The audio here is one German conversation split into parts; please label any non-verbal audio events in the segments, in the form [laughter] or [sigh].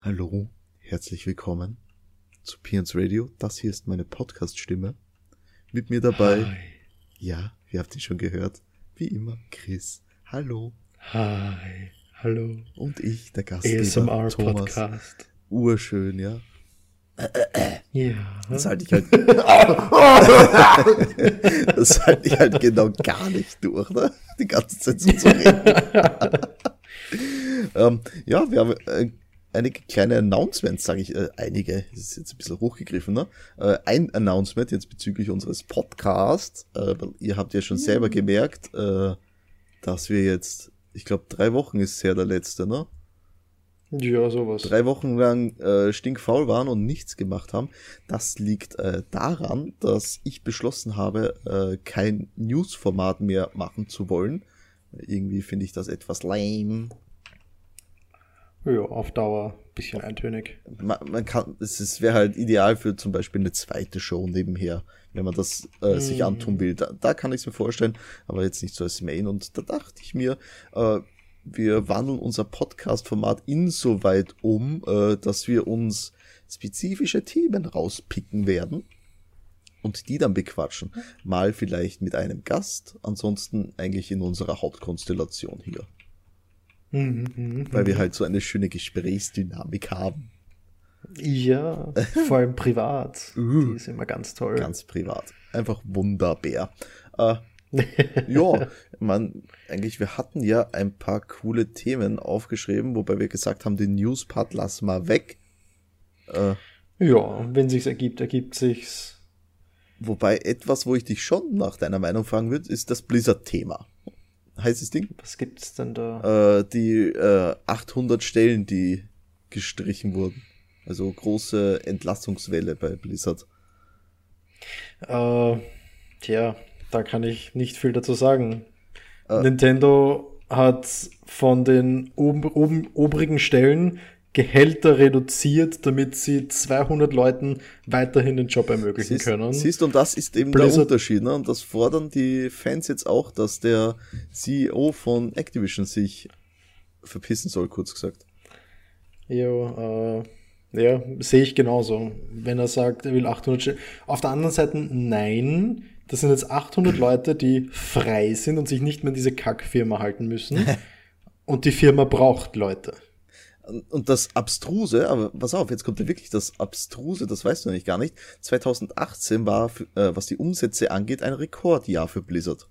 Hallo, herzlich willkommen zu Pians Radio. Das hier ist meine Podcast-Stimme. Mit mir dabei, Hi. ja, ihr habt ihn schon gehört, wie immer, Chris. Hallo. Hi. Hallo. Und ich, der Gastgeber, ASMR Thomas. Podcast. Urschön, ja. Ja. Das halte ich halt, [laughs] das halte ich halt genau gar nicht durch, ne? Die ganze Zeit so zu reden. [laughs] ähm, ja, wir haben äh, einige kleine Announcements, sage ich, äh, einige, das ist jetzt ein bisschen hochgegriffen, ne? Äh, ein Announcement jetzt bezüglich unseres Podcasts, äh, ihr habt ja schon selber gemerkt, äh, dass wir jetzt, ich glaube, drei Wochen ist her der letzte, ne? Ja, sowas. drei Wochen lang äh, stinkfaul waren und nichts gemacht haben. Das liegt äh, daran, dass ich beschlossen habe, äh, kein News-Format mehr machen zu wollen. Irgendwie finde ich das etwas lame. Ja, auf Dauer bisschen eintönig. Man, man kann, es wäre halt ideal für zum Beispiel eine zweite Show nebenher, wenn man das äh, sich antun will. Da, da kann ich es mir vorstellen, aber jetzt nicht so als Main. Und da dachte ich mir, äh, wir wandeln unser Podcast-Format insoweit um, äh, dass wir uns spezifische Themen rauspicken werden und die dann bequatschen. Mal vielleicht mit einem Gast, ansonsten eigentlich in unserer Hauptkonstellation hier, Mhm, mhm. weil wir halt so eine schöne Gesprächsdynamik haben. Ja, [laughs] vor allem privat. Die ist immer ganz toll. Ganz privat. Einfach wunderbar. Äh, [laughs] ja, man, eigentlich, wir hatten ja ein paar coole Themen aufgeschrieben, wobei wir gesagt haben, den News-Part lassen wir weg. Äh, Ja, wenn sich's ergibt, ergibt sich's. wobei etwas, wo ich dich schon nach deiner Meinung fragen würde, ist das Blizzard-Thema. Heißes Ding? Was gibt's denn da? Äh, die äh, 800 Stellen, die gestrichen wurden. Also große Entlassungswelle bei Blizzard. Äh, tja, da kann ich nicht viel dazu sagen. Äh. Nintendo hat von den oben, oben, obrigen Stellen Gehälter reduziert, damit sie 200 Leuten weiterhin den Job ermöglichen Siehst, können. siehst du, und das ist eben der Blizzard- Unterschied, ne? Und das fordern die Fans jetzt auch, dass der CEO von Activision sich verpissen soll, kurz gesagt. Ja, äh, ja, sehe ich genauso. Wenn er sagt, er will 800 Stellen. Auf der anderen Seite, nein, das sind jetzt 800 Leute, die frei sind und sich nicht mehr in diese Kackfirma halten müssen. [laughs] und die Firma braucht Leute. Und- das Abstruse, aber pass auf, jetzt kommt ja wirklich das Abstruse, das weißt du nämlich gar nicht. 2018 war, äh, was die Umsätze angeht, ein Rekordjahr für Blizzard.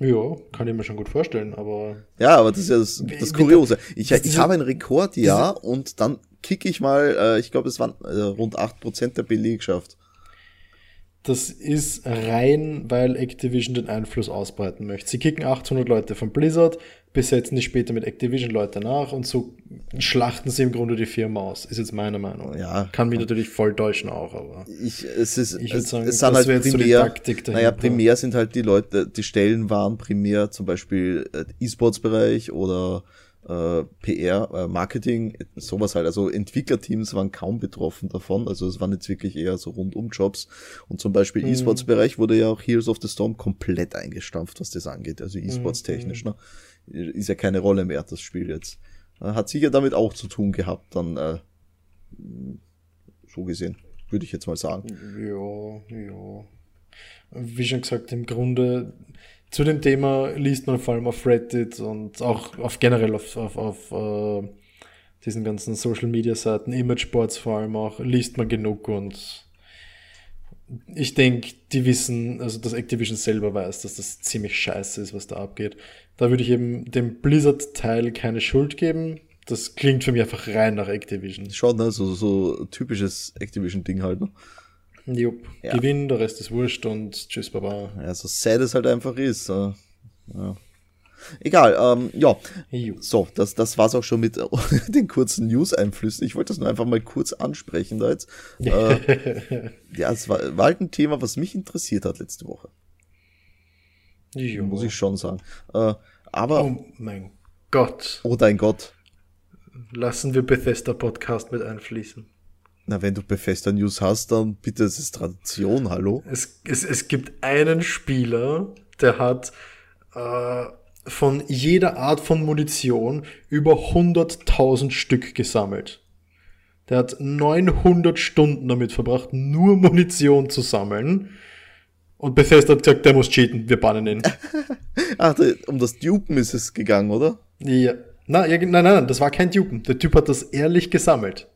Ja, kann ich mir schon gut vorstellen, aber Ja, aber das ist ja das, das Kuriose. Ich, ich habe ein Rekordjahr und dann kicke ich mal, äh, ich glaube, es waren äh, rund 8% der Belegschaft. Das ist rein, weil Activision den Einfluss ausbreiten möchte. Sie kicken 800 Leute von Blizzard, besetzen die später mit Activision Leute nach und so schlachten sie im Grunde die Firma aus. Ist jetzt meine Meinung. Ja. Kann mich natürlich voll täuschen auch, aber. Ich, es ist, Ich würd es, sagen, es sind das halt so primär, Taktik dahinter. naja, primär sind halt die Leute, die Stellen waren primär zum Beispiel äh, E-Sports-Bereich oder äh, PR, äh, Marketing, sowas halt. Also Entwicklerteams waren kaum betroffen davon. Also es waren jetzt wirklich eher so Rundum-Jobs. Und zum Beispiel Mhm. E-Sports-Bereich wurde ja auch Heroes of the Storm komplett eingestampft, was das angeht. Also E-Sports-technisch, Mhm. ne? Ist ja keine Rolle mehr, das Spiel jetzt. Äh, Hat sicher damit auch zu tun gehabt, dann äh, so gesehen, würde ich jetzt mal sagen. Ja, ja. Wie schon gesagt, im Grunde zu dem Thema liest man vor allem auf Reddit und auch auf generell auf, auf, auf äh, diesen ganzen Social Media Seiten, Imageboards vor allem auch, liest man genug und ich denke, die wissen, also dass Activision selber weiß, dass das ziemlich scheiße ist, was da abgeht. Da würde ich eben dem Blizzard-Teil keine Schuld geben. Das klingt für mich einfach rein nach Activision. Schon, ne? So, so typisches Activision-Ding halt, ne? Jupp. Ja. Gewinn, der Rest ist wurscht und tschüss, Baba. Ja, so sad es halt einfach ist. Ja. Egal, ähm, ja. So, das, das war's auch schon mit [laughs] den kurzen News-Einflüssen. Ich wollte das nur einfach mal kurz ansprechen da jetzt. Äh, [laughs] ja, es war, war halt ein Thema, was mich interessiert hat letzte Woche. Jo. Muss ich schon sagen. Äh, aber, Oh mein Gott. oh dein Gott. Lassen wir Bethesda Podcast mit einfließen. Na, wenn du Bethesda News hast, dann bitte, es ist Tradition, hallo? Es, es, es gibt einen Spieler, der hat äh, von jeder Art von Munition über 100.000 Stück gesammelt. Der hat 900 Stunden damit verbracht, nur Munition zu sammeln. Und Bethesda hat gesagt, der muss cheaten, wir bannen ihn. [laughs] Ach, um das Dupen ist es gegangen, oder? Ja. Na, ja, nein, nein, nein, das war kein Dupen. Der Typ hat das ehrlich gesammelt.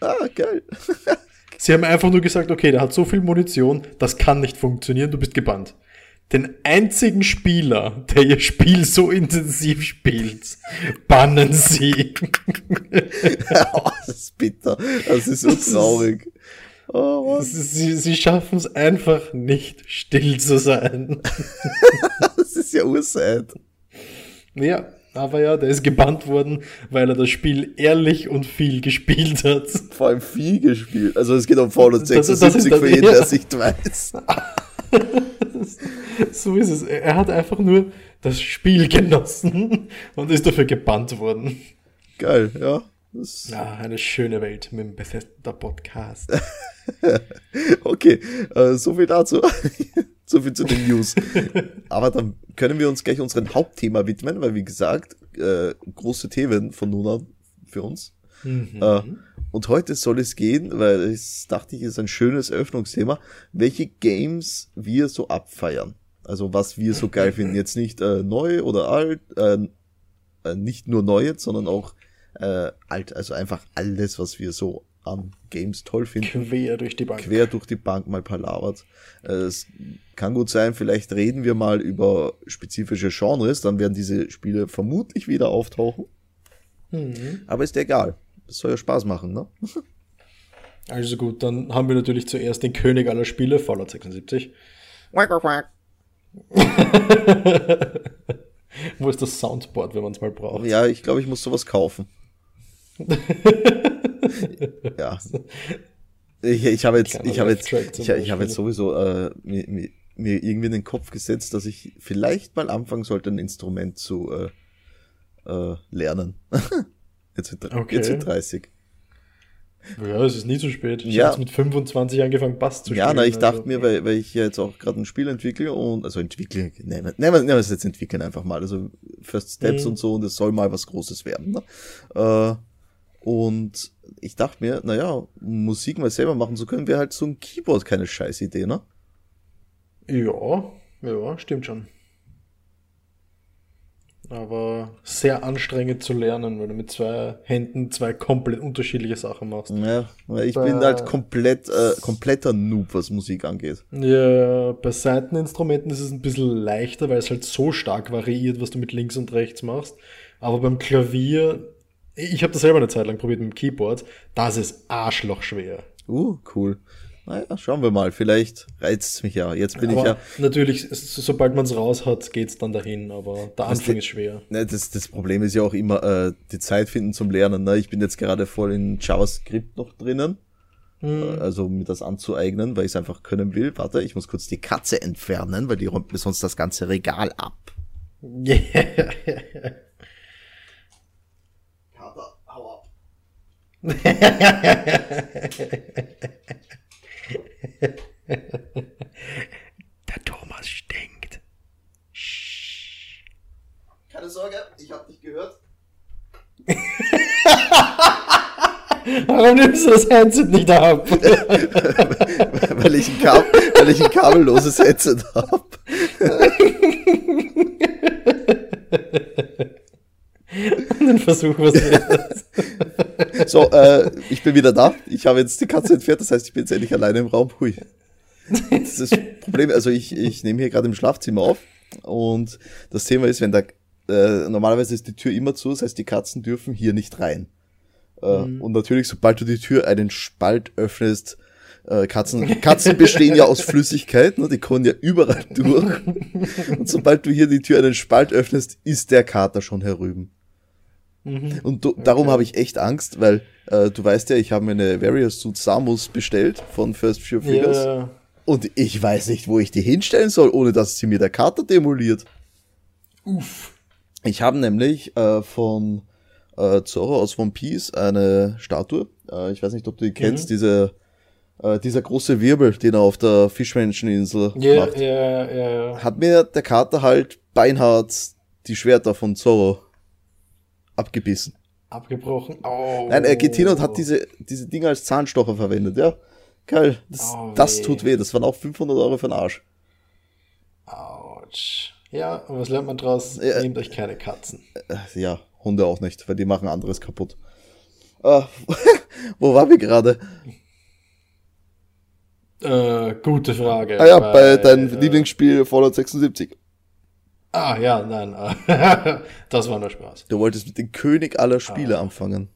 Ah, geil. [laughs] Sie haben einfach nur gesagt, okay, der hat so viel Munition, das kann nicht funktionieren, du bist gebannt. Den einzigen Spieler, der ihr Spiel so intensiv spielt, bannen sie. [laughs] oh, das ist bitter. Das ist so das traurig. oh, ist, sie, sie schaffen es einfach nicht, still zu sein. [laughs] das ist ja ursad. Ja, aber ja, der ist gebannt worden, weil er das Spiel ehrlich und viel [laughs] gespielt hat. Vor allem viel gespielt. Also es geht um Fallout 76 für jeden, der es nicht weiß. [laughs] so ist es. Er hat einfach nur das Spiel genossen und ist dafür gebannt worden. Geil, ja. Ja, eine schöne Welt mit dem Bethesda Podcast. [laughs] okay, äh, so viel dazu. [laughs] so viel zu den News. [laughs] Aber dann können wir uns gleich unserem Hauptthema widmen, weil wie gesagt, äh, große Themen von nun an für uns. Mhm. Äh, und heute soll es gehen, weil es dachte ich, ist ein schönes Eröffnungsthema, welche Games wir so abfeiern. Also was wir so geil finden. Jetzt nicht äh, neu oder alt, äh, äh, nicht nur neu jetzt, sondern auch äh, alt. Also einfach alles, was wir so an Games toll finden. Quer durch die Bank. Quer durch die Bank mal palabert. Äh, es kann gut sein, vielleicht reden wir mal über spezifische Genres, dann werden diese Spiele vermutlich wieder auftauchen. Mhm. Aber ist egal. Es soll ja Spaß machen, ne? [laughs] Also gut, dann haben wir natürlich zuerst den König aller Spiele, Fallout 76. Quack, quack, quack. [laughs] Wo ist das Soundboard, wenn man es mal braucht? Ja, ich glaube, ich muss sowas kaufen. [laughs] ja. Ich, ich habe jetzt, ich habe jetzt, ich, ich habe jetzt sowieso äh, mir, mir, mir, irgendwie in den Kopf gesetzt, dass ich vielleicht mal anfangen sollte, ein Instrument zu äh, äh, lernen. [laughs] jetzt, wird, okay. jetzt wird 30. Ja, es ist nie zu spät. Ich ja. habe mit 25 angefangen, Bass zu spielen. Ja, na, ich dachte also. mir, weil, weil ich jetzt auch gerade ein Spiel entwickle und, also entwickle, nehmen wir, nehmen wir es jetzt entwickeln einfach mal, also First Steps mhm. und so und es soll mal was Großes werden. Ne? Äh, und ich dachte mir, naja, Musik mal selber machen zu können, wäre halt so ein Keyboard keine scheiß Idee, ne? Ja, ja, stimmt schon aber sehr anstrengend zu lernen, weil du mit zwei Händen zwei komplett unterschiedliche Sachen machst. Ja, weil ich bei, bin halt komplett, äh, kompletter Noob, was Musik angeht. Ja, bei Seiteninstrumenten ist es ein bisschen leichter, weil es halt so stark variiert, was du mit links und rechts machst. Aber beim Klavier, ich habe das selber eine Zeit lang probiert mit dem Keyboard, das ist arschlochschwer. Uh, cool. Naja, schauen wir mal. Vielleicht reizt es mich ja. Jetzt bin aber ich ja. Natürlich, sobald man es raus hat, geht es dann dahin, aber der Anfang ist schwer. Ne, das, das Problem ist ja auch immer äh, die Zeit finden zum Lernen. Ne? Ich bin jetzt gerade voll in JavaScript noch drinnen. Hm. Also mir das anzueignen, weil ich es einfach können will. Warte, ich muss kurz die Katze entfernen, weil die räumt mir sonst das ganze Regal ab. Yeah. [laughs] [laughs] Kater, hau ab. [laughs] Der Thomas stinkt. Keine Sorge, ich hab dich gehört. [laughs] Warum nimmst du das Headset nicht ab? [laughs] weil, ich ein weil ich ein kabelloses Headset habe. Den Versuch, was So, äh, ich bin wieder da. Ich habe jetzt die Katze entfernt, das heißt, ich bin jetzt endlich alleine im Raum. Hui. Das ist das Problem, also ich, ich nehme hier gerade im Schlafzimmer auf und das Thema ist, wenn da, äh, normalerweise ist die Tür immer zu, das heißt, die Katzen dürfen hier nicht rein. Äh, mhm. Und natürlich, sobald du die Tür einen Spalt öffnest, äh, Katzen, Katzen bestehen ja aus Flüssigkeit, ne? die kommen ja überall durch. Und sobald du hier die Tür einen Spalt öffnest, ist der Kater schon herüben. Mhm. Und du, darum okay. habe ich echt Angst, weil äh, du weißt ja, ich habe mir eine Various Suit Samus bestellt von First Few Figures. Yeah. Und ich weiß nicht, wo ich die hinstellen soll, ohne dass sie mir der Kater demoliert. Uff. Ich habe nämlich äh, von äh, Zorro aus One Piece eine Statue. Äh, ich weiß nicht, ob du die kennst, mhm. diese äh, dieser große Wirbel, den er auf der Fischmenscheninsel yeah, macht. Ja, ja, ja. Hat mir der Kater halt beinhart die Schwerter von Zorro abgebissen. Abgebrochen. Oh. Nein, er geht hin und hat diese, diese Dinger als Zahnstocher verwendet, ja. Geil, das, Oh, das tut weh. Das waren auch 500 Euro für den Arsch. Autsch. Ja, und was lernt man draus? Ja. Nehmt euch keine Katzen. Äh, Ja, Hunde auch nicht, weil die machen anderes kaputt. Äh, [laughs] wo waren wir gerade? Äh, gute Frage. Ah ja, bei Weil, deinem äh, Lieblingsspiel Fallout 76. Ah, ja, nein. äh, [laughs] das war nur Spaß. Du wolltest mit dem König aller Spiele Ah. anfangen.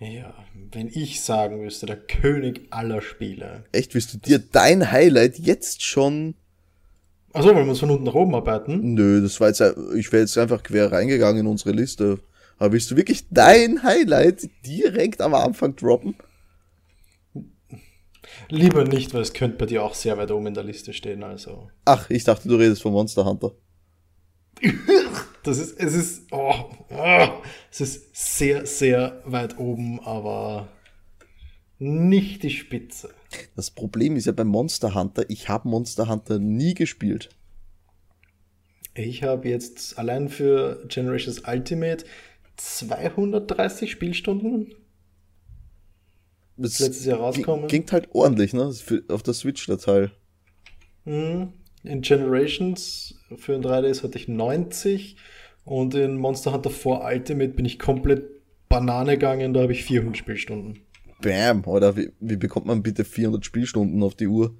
Ja, wenn ich sagen müsste, der König aller Spiele. Echt, willst du dir dein Highlight jetzt schon... Achso, wollen wir uns von unten nach oben arbeiten? Nö, das war jetzt, ich wäre jetzt einfach quer reingegangen in unsere Liste. Aber willst du wirklich dein Highlight direkt am Anfang droppen? Lieber nicht, weil es könnte bei dir auch sehr weit oben in der Liste stehen, also. Ach, ich dachte, du redest von Monster Hunter. [laughs] Das ist, es ist, oh, oh, es ist sehr, sehr weit oben, aber nicht die Spitze. Das Problem ist ja beim Monster Hunter, ich habe Monster Hunter nie gespielt. Ich habe jetzt allein für Generations Ultimate 230 Spielstunden Das letztes Jahr rauskommen. Klingt halt ordentlich, ne? Auf der Switch der Teil. Mhm. In Generations für ein 3DS hatte ich 90 und in Monster Hunter 4 Ultimate bin ich komplett Banane gegangen, da habe ich 400 Spielstunden. Bam, oder wie, wie bekommt man bitte 400 Spielstunden auf die Uhr?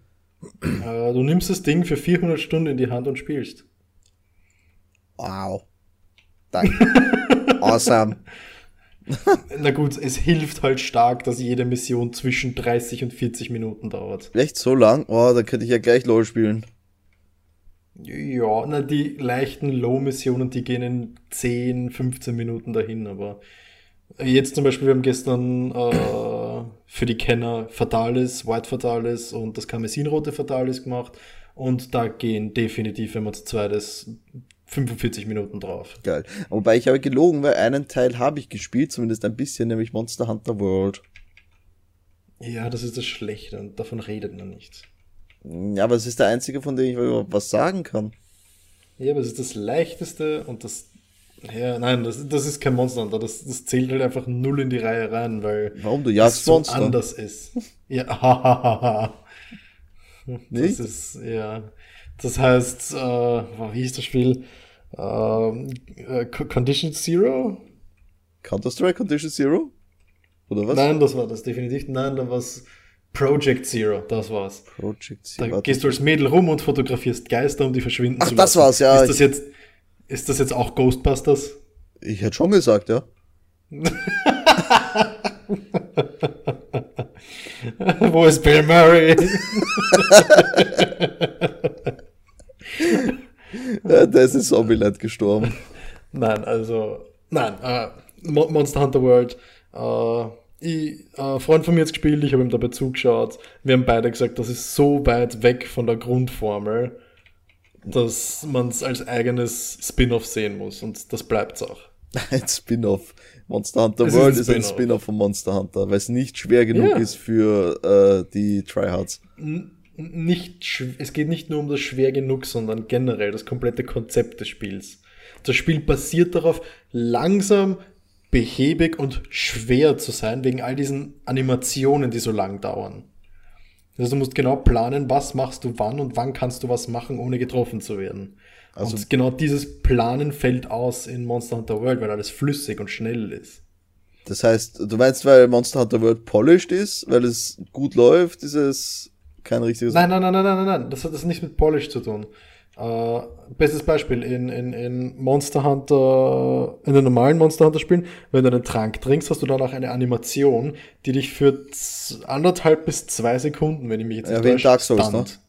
Äh, du nimmst das Ding für 400 Stunden in die Hand und spielst. Wow. Danke. [laughs] awesome. [laughs] Na gut, es hilft halt stark, dass jede Mission zwischen 30 und 40 Minuten dauert. Echt so lang? Oh, da könnte ich ja gleich LOL spielen. Ja, na, die leichten Low-Missionen, die gehen in 10, 15 Minuten dahin, aber jetzt zum Beispiel, wir haben gestern äh, für die Kenner Fatalis, White Fatalis und das Karmesinrote Fatalis gemacht und da gehen definitiv, wenn man zu zweit ist, 45 Minuten drauf. Geil. Wobei ich habe gelogen, weil einen Teil habe ich gespielt, zumindest ein bisschen, nämlich Monster Hunter World. Ja, das ist das Schlechte und davon redet man nicht. Ja, aber es ist der einzige, von dem ich überhaupt was sagen kann. Ja, aber es ist das leichteste und das. Ja, nein, das, das ist kein Monster Hunter. Das, das zählt halt einfach null in die Reihe rein, weil Warum du jagst so Monster? anders ist. Ja, [laughs] hahaha. Das Nicht? ist, ja. Das heißt, äh, wie hieß das Spiel? Äh, Co- Condition Zero? Counter-Strike Condition Zero? Oder was? Nein, das war das definitiv. Nein, da war's Project Zero. Das war's. Project Da Zero. gehst du als Mädel rum und fotografierst Geister, um die verschwinden Ach, zu das lassen. war's, ja, Ist das jetzt, ist das jetzt auch Ghostbusters? Ich hätte schon gesagt, ja. [laughs] Wo ist Bill Murray? [laughs] [laughs] der ist in Zombieland gestorben. [laughs] nein, also, nein, äh, Mo- Monster Hunter World. Äh, ich, äh, ein Freund von mir hat gespielt, ich habe ihm dabei zugeschaut. Wir haben beide gesagt, das ist so weit weg von der Grundformel, dass man es als eigenes Spin-off sehen muss. Und das bleibt's auch. [laughs] Ein Spin-off. Monster Hunter Es World ist ein Spin-off. Spin-off von Monster Hunter, weil es nicht schwer genug Ja. ist für äh, die Tryhards. N- Nicht, es geht nicht nur um das schwer genug, sondern generell das komplette Konzept des Spiels. Das Spiel basiert darauf, langsam, behäbig und schwer zu sein, wegen all diesen Animationen, die so lang dauern. Also du musst genau planen, was machst du wann und wann kannst du was machen, ohne getroffen zu werden. Also- und genau dieses Planen fällt aus in Monster Hunter World, weil alles flüssig und schnell ist. Das heißt, du meinst, weil Monster Hunter World polished ist, weil es gut läuft, ist es kein richtiges. Nein, nein, nein, nein, nein, nein, nein. Das hat das nichts mit Polish zu tun. Äh, bestes Beispiel in, in, in Monster Hunter, in den normalen Monster Hunter Spielen, wenn du einen Trank trinkst, hast du dann auch eine Animation, die dich für anderthalb bis zwei Sekunden, wenn ich mich jetzt Ja, nicht in täusche, Dark Souls, ne? stunt.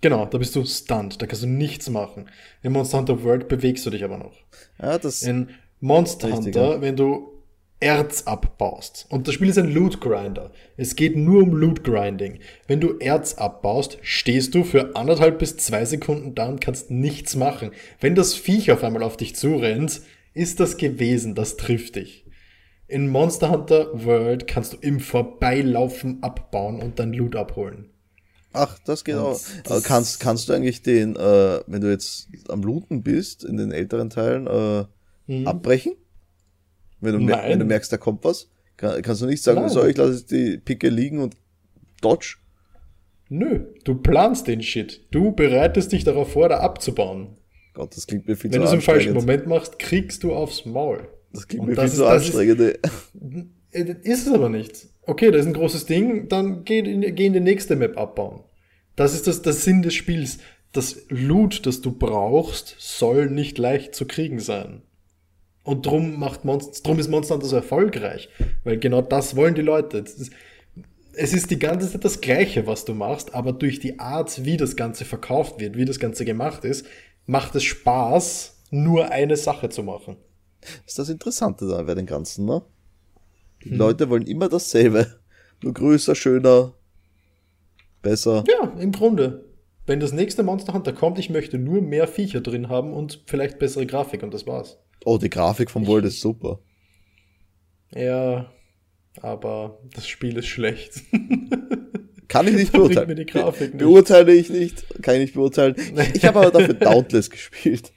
Genau, da bist du stunned, da kannst du nichts machen. In Monster Hunter World bewegst du dich aber noch. Ja, das. In Monster Richtig, Hunter, ja. wenn du Erz abbaust, und das Spiel ist ein Loot Grinder, es geht nur um Loot Grinding. Wenn du Erz abbaust, stehst du für anderthalb bis zwei Sekunden da und kannst nichts machen. Wenn das Viech auf einmal auf dich zurennt, ist das gewesen, das trifft dich. In Monster Hunter World kannst du im Vorbeilaufen abbauen und dann Loot abholen. Ach, das geht auch. Das kannst, kannst du eigentlich den, äh, wenn du jetzt am Looten bist, in den älteren Teilen, äh, mhm. abbrechen? Wenn du, mer wenn du merkst, da kommt was? Kann, kannst du nicht sagen, Nein. so, ich lasse die Picke liegen und dodge? Nö, du planst den Shit. Du bereitest dich darauf vor, da abzubauen. Gott, das klingt mir viel Wenn zu. Wenn du es im falschen Moment machst, kriegst du aufs Maul. Das klingt und mir viel zu anstrengend. Ist, ist es aber nicht. Okay, da ist ein großes Ding, dann geh in, geh in die nächste Map abbauen. Das ist das, das Sinn des Spiels. Das Loot, das du brauchst, soll nicht leicht zu kriegen sein. Und drum macht Monster, drum ist Monster Hunter so erfolgreich. Weil genau das wollen die Leute. Ist, es ist die ganze Zeit das Gleiche, was du machst, aber durch die Art, wie das Ganze verkauft wird, wie das Ganze gemacht ist, macht es Spaß, nur eine Sache zu machen. Ist das Interessante da bei den Ganzen, ne? Die hm. Leute wollen immer dasselbe. Nur größer, schöner, besser. Ja, im Grunde. Wenn das nächste Monster Hunter kommt, ich möchte nur mehr Viecher drin haben und vielleicht bessere Grafik und das war's. Oh, die Grafik vom World ist super. Ja, aber das Spiel ist schlecht. [laughs] Kann ich nicht [laughs] beurteilen. Nicht. Beurteile ich nicht, kann ich nicht beurteilen. Ich habe aber dafür [laughs] Dauntless gespielt.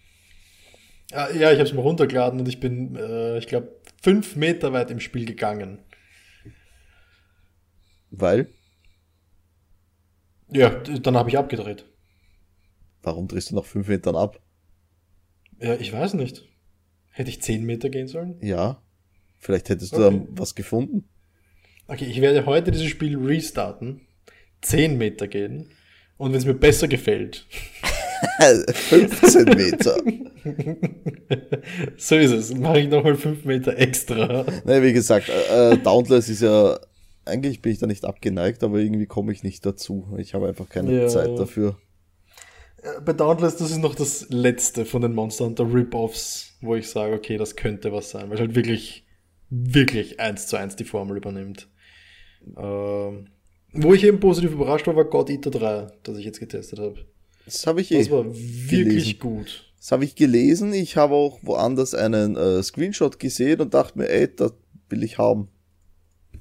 Ja, ich habe es mal runtergeladen und ich bin, äh, ich glaube, fünf Meter weit im Spiel gegangen. Weil? Ja, dann habe ich abgedreht. Warum drehst du nach fünf Metern ab? Ja, ich weiß nicht. Hätte ich zehn Meter gehen sollen? Ja. Vielleicht hättest du okay. da was gefunden. Okay, ich werde heute dieses Spiel restarten, zehn Meter gehen und wenn es mir besser gefällt. [laughs] 15 Meter. [laughs] so ist es. Mache ich nochmal fünf Meter extra. Nein, wie gesagt, äh, äh Dauntless ist ja eigentlich bin ich da nicht abgeneigt, aber irgendwie komme ich nicht dazu. Ich habe einfach keine ja. Zeit dafür. Bei Dauntless, das ist noch das letzte von den Monster Hunter Rip-Offs, wo ich sage, okay, das könnte was sein, weil es halt wirklich, wirklich eins zu eins die Formel übernimmt. Ähm, wo ich eben positiv überrascht war, war God Eater 3, das ich jetzt getestet habe. Das habe ich Das eh war wirklich gelesen. gut. Das habe ich gelesen. Ich habe auch woanders einen äh, Screenshot gesehen und dachte mir, ey, das will ich haben.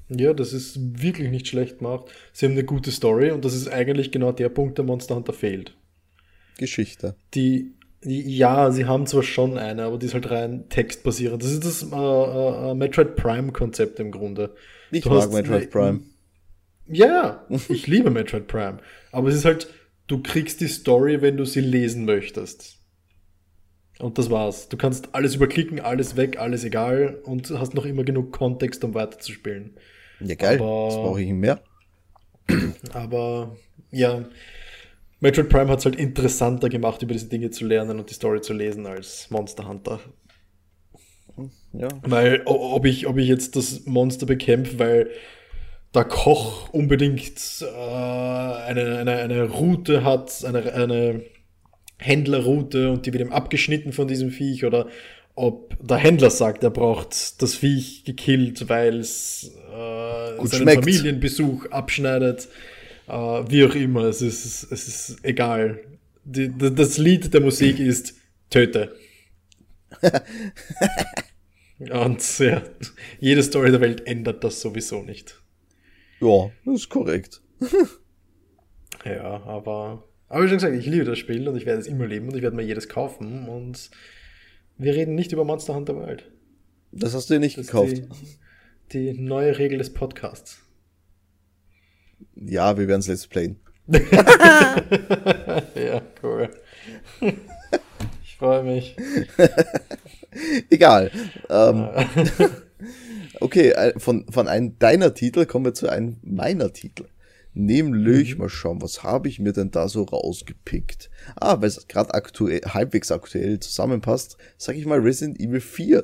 Ja, das ist wirklich nicht schlecht gemacht. Sie haben eine gute Story und das ist eigentlich genau der Punkt, der Monster Hunter fehlt. Geschichte. Die ja, sie haben zwar schon eine, aber die ist halt rein textbasierend. Das ist das äh, äh, Metroid Prime-Konzept im Grunde. Ich du mag Metroid eine, Prime. Ja, ich liebe Metroid Prime. Aber es ist halt, du kriegst die Story, wenn du sie lesen möchtest. Und das war's. Du kannst alles überklicken, alles weg, alles egal und hast noch immer genug Kontext, um weiterzuspielen. Ja, geil. Aber, das brauche ich mehr. Aber ja, Metroid Prime hat es halt interessanter gemacht, über diese Dinge zu lernen und die Story zu lesen als Monster Hunter. Ja. Weil, ob ich, ob ich jetzt das Monster bekämpfe, weil der Koch unbedingt äh, eine, eine, eine Route hat, eine, eine Händlerroute und die wird ihm abgeschnitten von diesem Viech oder ob der Händler sagt, er braucht das Viech gekillt, weil es äh, seinen schmeckt. Familienbesuch abschneidet. Äh, wie auch immer, es ist, es ist egal. Die, das Lied der Musik ist Töte. [laughs] Und ja, jede Story der Welt ändert das sowieso nicht. Ja, das ist korrekt. [laughs] ja, aber, aber wie schon gesagt, ich liebe das Spiel und ich werde es immer lieben und ich werde mir jedes kaufen und wir reden nicht über Monster Hunter World. Das hast du dir nicht das gekauft. Die, die neue Regel des Podcasts. Ja, wir werden es Let's Playen. [laughs] ja, cool. Ich freue mich. [laughs] Egal. Ähm, [laughs] okay, von, von einem deiner Titel kommen wir zu einem meiner Titel. Nämlich, mhm. mal schauen, was habe ich mir denn da so rausgepickt? Ah, weil es gerade aktuell, halbwegs aktuell zusammenpasst, sag ich mal Resident Evil 4.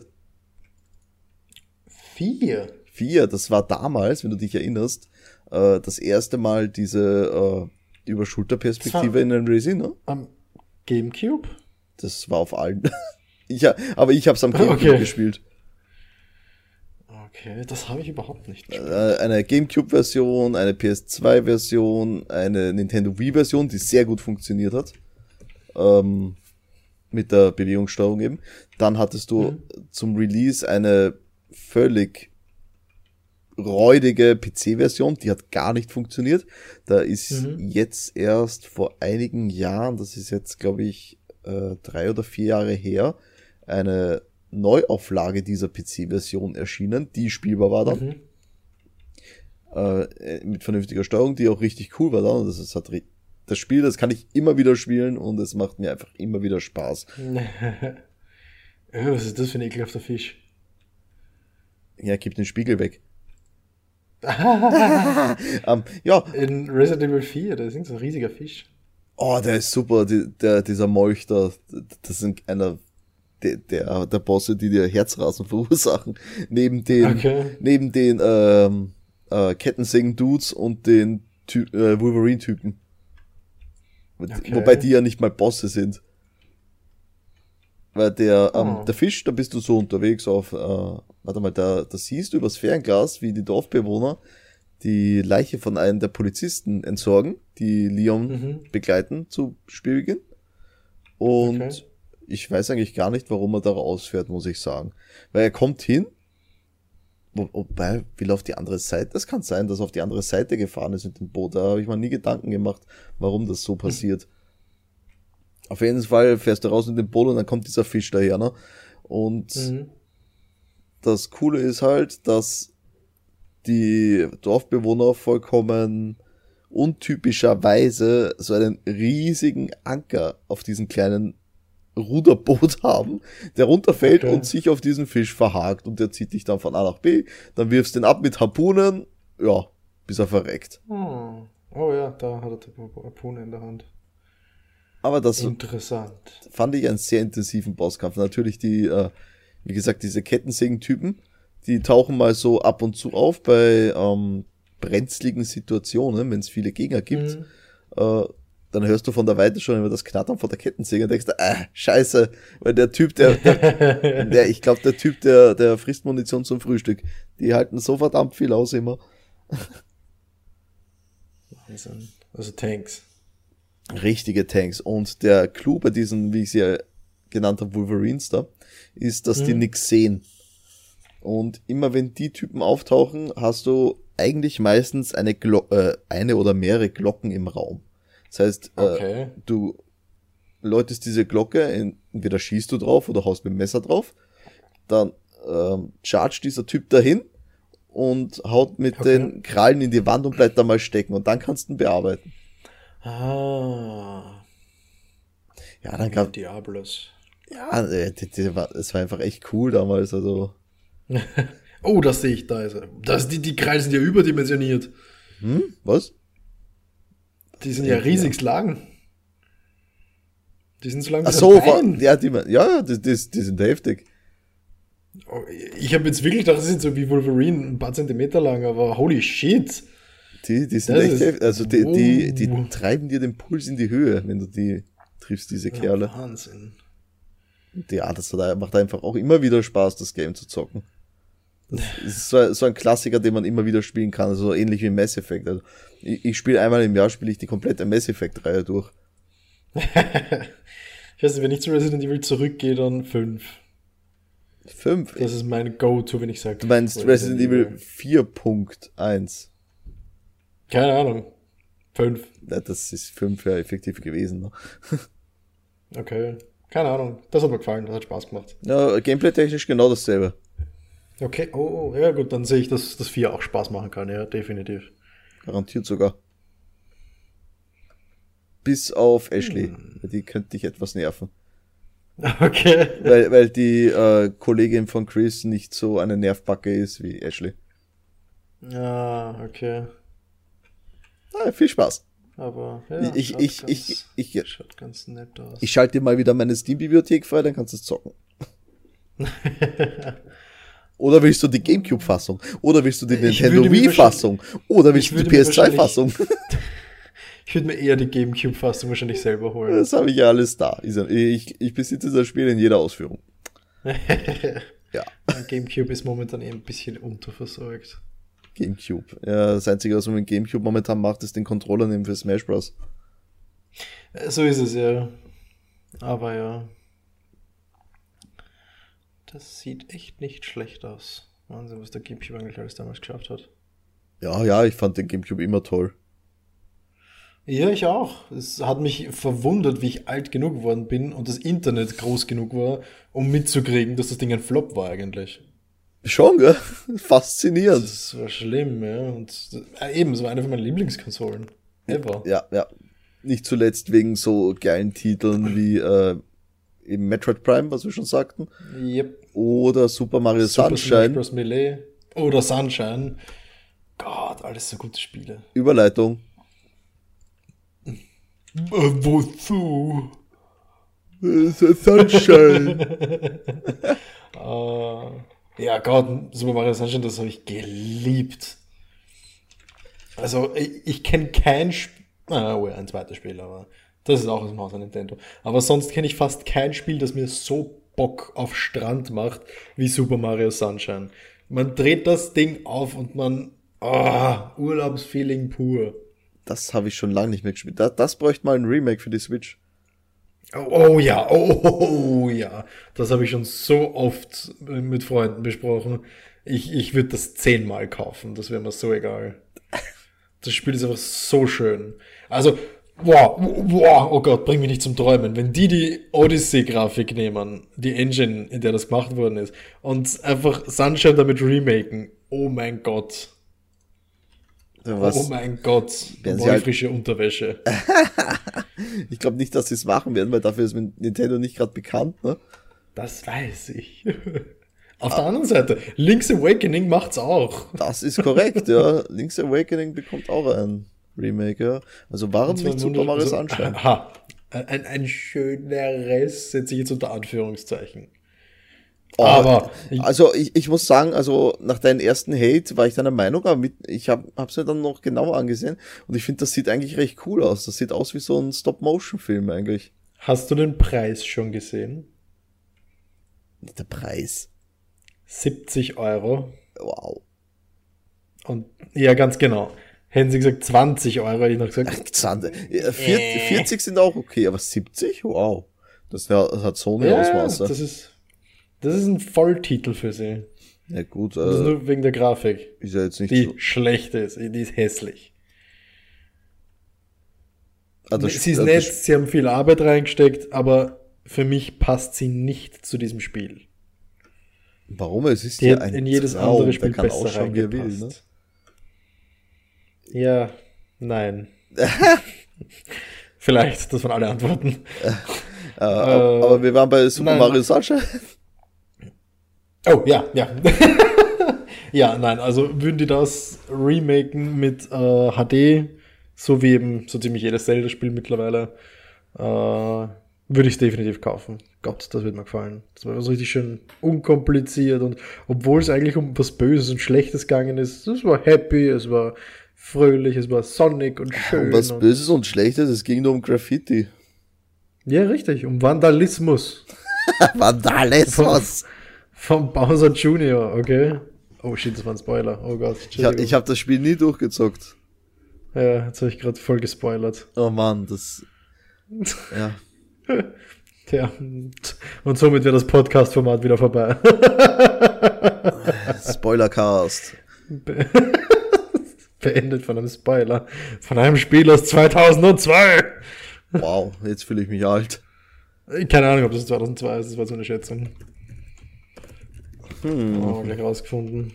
4? 4, das war damals, wenn du dich erinnerst, äh, das erste Mal diese äh, Überschulterperspektive in einem Resi, ne? Am Gamecube? Das war auf allen. [laughs] ich, aber ich habe es am Gamecube okay. gespielt. Okay, das habe ich überhaupt nicht gespielt. Äh, eine Gamecube-Version, eine PS2-Version, eine Nintendo Wii-Version, die sehr gut funktioniert hat. Ähm, mit der Bewegungssteuerung eben. Dann hattest du mhm. zum Release eine völlig räudige PC-Version, die hat gar nicht funktioniert. Da ist mhm. jetzt erst vor einigen Jahren, das ist jetzt, glaube ich, äh, drei oder vier Jahre her, eine Neuauflage dieser PC-Version erschienen, die spielbar war dann. Mhm. Äh, mit vernünftiger Steuerung, die auch richtig cool war dann. Das ist halt das Spiel, das kann ich immer wieder spielen und es macht mir einfach immer wieder Spaß. [laughs] Was ist das für ein ekelhafter Fisch? Ja, gib den Spiegel weg. Um, [laughs] ja. In Resident Evil 4, da ist so ein riesiger Fisch. Oh, der ist super, die, der, dieser Molch da. Das sind einer der, der, der Bosse, die dir Herzrasen [laughs] verursachen. Neben den, okay. neben den ähm, äh, Kettensägen-Dudes und den Ty äh, Wolverine-Typen. Okay. Wobei die ja nicht mal Bosse sind. Weil der, ähm, oh. der Fisch, da bist du so unterwegs auf, äh, warte mal, da, da siehst du übers Fernglas, wie die Dorfbewohner die Leiche von einem der Polizisten entsorgen, die Leon mhm. begleiten zu Spielbeginn. Und okay. ich weiß eigentlich gar nicht, warum er da rausfährt, muss ich sagen. Weil er kommt hin, wobei, will auf die andere Seite, das kann sein, dass er auf die andere Seite gefahren ist mit dem Boot. Da habe ich mir nie Gedanken gemacht, warum das so passiert. Auf jeden Fall fährst du raus mit dem Boot und dann kommt dieser Fisch daher, ne? Und mhm. das Coole ist halt, dass die Dorfbewohner vollkommen untypischerweise so einen riesigen Anker auf diesen kleinen Ruderboot [laughs] haben, der runterfällt okay. und sich auf diesen Fisch verhakt und der zieht dich dann von A nach B, dann wirfst du den ab mit Harpunen, ja, bis er verreckt. Hm. Oh ja, da hat er Harpune in der Hand. Aber das Interessant. fand ich einen sehr intensiven Bosskampf. Natürlich die, äh, wie gesagt, diese Kettensägen-Typen, die tauchen mal so ab und zu auf bei ähm, brenzligen Situationen, wenn es viele Gegner gibt. Mhm. Äh, dann hörst du von der Weite schon immer das Knattern von der Kettensäge und denkst, äh, scheiße, weil der Typ, der, der, [laughs] der ich glaube, der Typ, der, der frisst Munition zum Frühstück. Die halten so verdammt viel aus immer. Wahnsinn. Also Tanks. Richtige Tanks. Und der Clou bei diesen, wie ich sie ja genannt habe, Wolverines da, ist, dass hm. die mhm. nix sehen. Und immer wenn die Typen auftauchen, hast du eigentlich meistens eine, Glo äh, eine oder mehrere Glocken im Raum. Das heißt, äh, okay. äh, du läutest diese Glocke, entweder schießt du drauf oder haust mit dem Messer drauf, dann ähm, charge dieser Typ dahin und haut mit okay. den Krallen in die Wand und bleibt da mal stecken und dann kannst du ihn bearbeiten. Ah. Ja, dann gab Diablos. Ja, äh, es war einfach echt cool damals, also. [laughs] oh, das sehe ich da. Also. Das, die, die Krallen sind ja überdimensioniert. Hm? Was? Die sind ja riesig ja. lang. Die sind so lang Ach so, war, ja, die, ja, die, die, die sind heftig. Oh, ich habe jetzt wirklich gedacht, das sind so wie Wolverine, ein paar Zentimeter lang, aber holy shit. Die, die sind das echt heftig. Also die, die, die treiben dir den Puls in die Höhe, wenn du die triffst, diese ja, Kerle. Wahnsinn. Ja, das macht einfach auch immer wieder Spaß, das Game zu zocken. Das [laughs] ist so, so, ein Klassiker, den man immer wieder spielen kann, so also ähnlich wie Mass Effect. Also ich, ich spiele einmal im Jahr, spiele ich die komplette Mass Effect-Reihe durch. ich weiß nicht, wenn ich zu Resident Evil zurückgehe, dann 5. 5? Das ist mein Go-To, wenn ich sage. Du meinst Resident, Resident Evil 4.1? Keine Ahnung. 5. Ja, das ist 5 ja effektiv gewesen. Ne? [laughs] okay. Keine Ahnung. Das hat mir gefallen, das hat Spaß gemacht. Ja, gameplay-technisch genau dasselbe. Okay, oh, oh, ja gut, dann sehe ich, dass das 4 auch Spaß machen kann, ja, definitiv. Garantiert sogar. Bis auf Ashley. Hm. Die könnte dich etwas nerven. [laughs] Okay. Weil, weil die äh, Kollegin von Chris nicht so eine Nervbacke ist wie Ashley. Ja, okay. Ah, viel Spaß. Aber ja, ich, ich, ganz, ich, ich, ich, schaut ganz nett aus. Ich schalte dir mal wieder meine Steam-Bibliothek frei, dann kannst du es zocken. [laughs] Oder willst du die Gamecube-Fassung? Oder willst du die Nintendo Wii-Fassung? Oder willst du die PS2-Fassung? [laughs] ich würde mir eher die Gamecube-Fassung wahrscheinlich selber holen. Das habe ich ja alles da. Ich, ich besitze das Spiel in jeder Ausführung. [laughs] ja. Gamecube ist momentan eh ein bisschen unterversorgt. Gamecube. Ja, das Einzige, was man mit Gamecube momentan macht, ist den Controller nehmen für Smash Bros. So ist es ja. Aber ja. Das sieht echt nicht schlecht aus. Wahnsinn, was der GameCube eigentlich alles damals geschafft hat. Ja, ja, ich fand den GameCube immer toll. Ja, ich auch. Es hat mich verwundert, wie ich alt genug geworden bin und das Internet groß genug war, um mitzukriegen, dass das Ding ein Flop war eigentlich. Schon, gell? Faszinierend. Das war schlimm, ja. Und äh, eben, es war eine von meinen Lieblingskonsolen. Ever. Ja, ja. Nicht zuletzt wegen so geilen Titeln wie äh, eben Metroid Prime, was wir schon sagten. Yep. Oder Super Mario Super Smash Sunshine. Bros. Melee. Oder Sunshine. Gott, alles so gute Spiele. Überleitung. Äh, wozu? Sunshine. Äh, [laughs] ja, Gott, Super Mario Sunshine, das habe ich geliebt. Also, ich, ich kenne kein Spiel. Ah, oh ja, ein zweites Spiel, aber das ist auch aus dem Hause Nintendo. Aber sonst kenne ich fast kein Spiel, das mir so Bock auf Strand macht wie Super Mario Sunshine. Man dreht das Ding auf und man. Ah, Urlaubsfeeling pur. das habe ich schon lange nicht mehr gespielt. Das, das bräuchte mal ein Remake für die Switch. Oh, oh ja, oh, oh ja. Das habe ich schon so oft mit Freunden besprochen. Ich, ich würde das zehnmal kaufen. Das wäre mir so egal. Das Spiel ist einfach so schön. Also, wow, wow, oh Gott, bring mich nicht zum Träumen. Wenn die die Odyssey-Grafik nehmen, die Engine, in der das gemacht worden ist, und einfach Sunshine damit remaken, oh mein Gott. Was, oh mein Gott. Neue halt- frische Unterwäsche. [laughs] ich glaube nicht, dass sie es machen werden, weil dafür ist Nintendo nicht gerade bekannt. Ne? Das weiß ich. [laughs] Auf der anderen Seite, Link's Awakening macht's auch. Das ist korrekt, ja. [laughs] Link's Awakening bekommt auch ein Remake, ja. Also warum nicht Super Mario Sunshine? [laughs] Aha. Ein, ein schöneres setze ich jetzt unter Anführungszeichen. Oh, Aber also ich, ich muss sagen, also nach deinem ersten Hate war ich deiner Meinung, aber mit, ich habe es mir dann noch genauer angesehen und ich finde, das sieht eigentlich recht cool aus. Das sieht aus wie so ein Stop-Motion-Film eigentlich. Hast du den Preis schon gesehen? Der Preis. 70 Euro. Wow. Und ja, ganz genau. Hätten sie gesagt 20 Euro, hätte ich noch gesagt. [laughs] Xander. Ja, vier- 40 sind auch okay, aber 70? Wow. Das hat so eine Ja, Ausmaße. das ist, das ist ein Volltitel für sie. ja gut, Das ist äh, nur wegen der Grafik. ist ja jetzt nicht Die so. schlecht ist. Die ist hässlich. Ah, das- sie ist ah, nett, sie haben viel Arbeit reingesteckt, aber für mich passt sie nicht zu diesem Spiel. Warum? Es ist Die ja ein in jedes Traum, andere der Spiel kann besser ausschauen, wie er will. Ne? Ja, nein. [laughs] Vielleicht, das waren alle Antworten. Äh, aber, aber wir waren bei Super nein. Mario Sunshine. Oh, ja, ja. [laughs] ja, nein, also würden die das remaken mit äh, HD, so wie eben so ziemlich jedes Zelda-Spiel mittlerweile, äh, würde ich definitiv kaufen. Gott, das wird mir gefallen. Das war so richtig schön unkompliziert und obwohl es eigentlich um was Böses und Schlechtes gegangen ist, es war happy, es war fröhlich, es war sonnig und schön. Und was und, Böses und Schlechtes, es ging nur um Graffiti. ja, richtig, um Vandalismus [laughs] Vandalismus! Vom Bowser Jr., okay? Oh shit, das war ein Spoiler. Oh Gott, Ich, ich habe das Spiel nie durchgezockt. Ja, jetzt habe ich gerade voll gespoilert. Oh Mann, das. [laughs] Ja. Tja, und somit wäre das Podcast-Format wieder vorbei. [laughs] Spoilercast. Be [laughs] Beendet von einem Spoiler. Von einem Spiel aus 2002. Wow, jetzt fühle ich mich alt. Keine Ahnung, ob das 2002 ist, das war so eine Schätzung. Hm. Oh, gleich rausgefunden.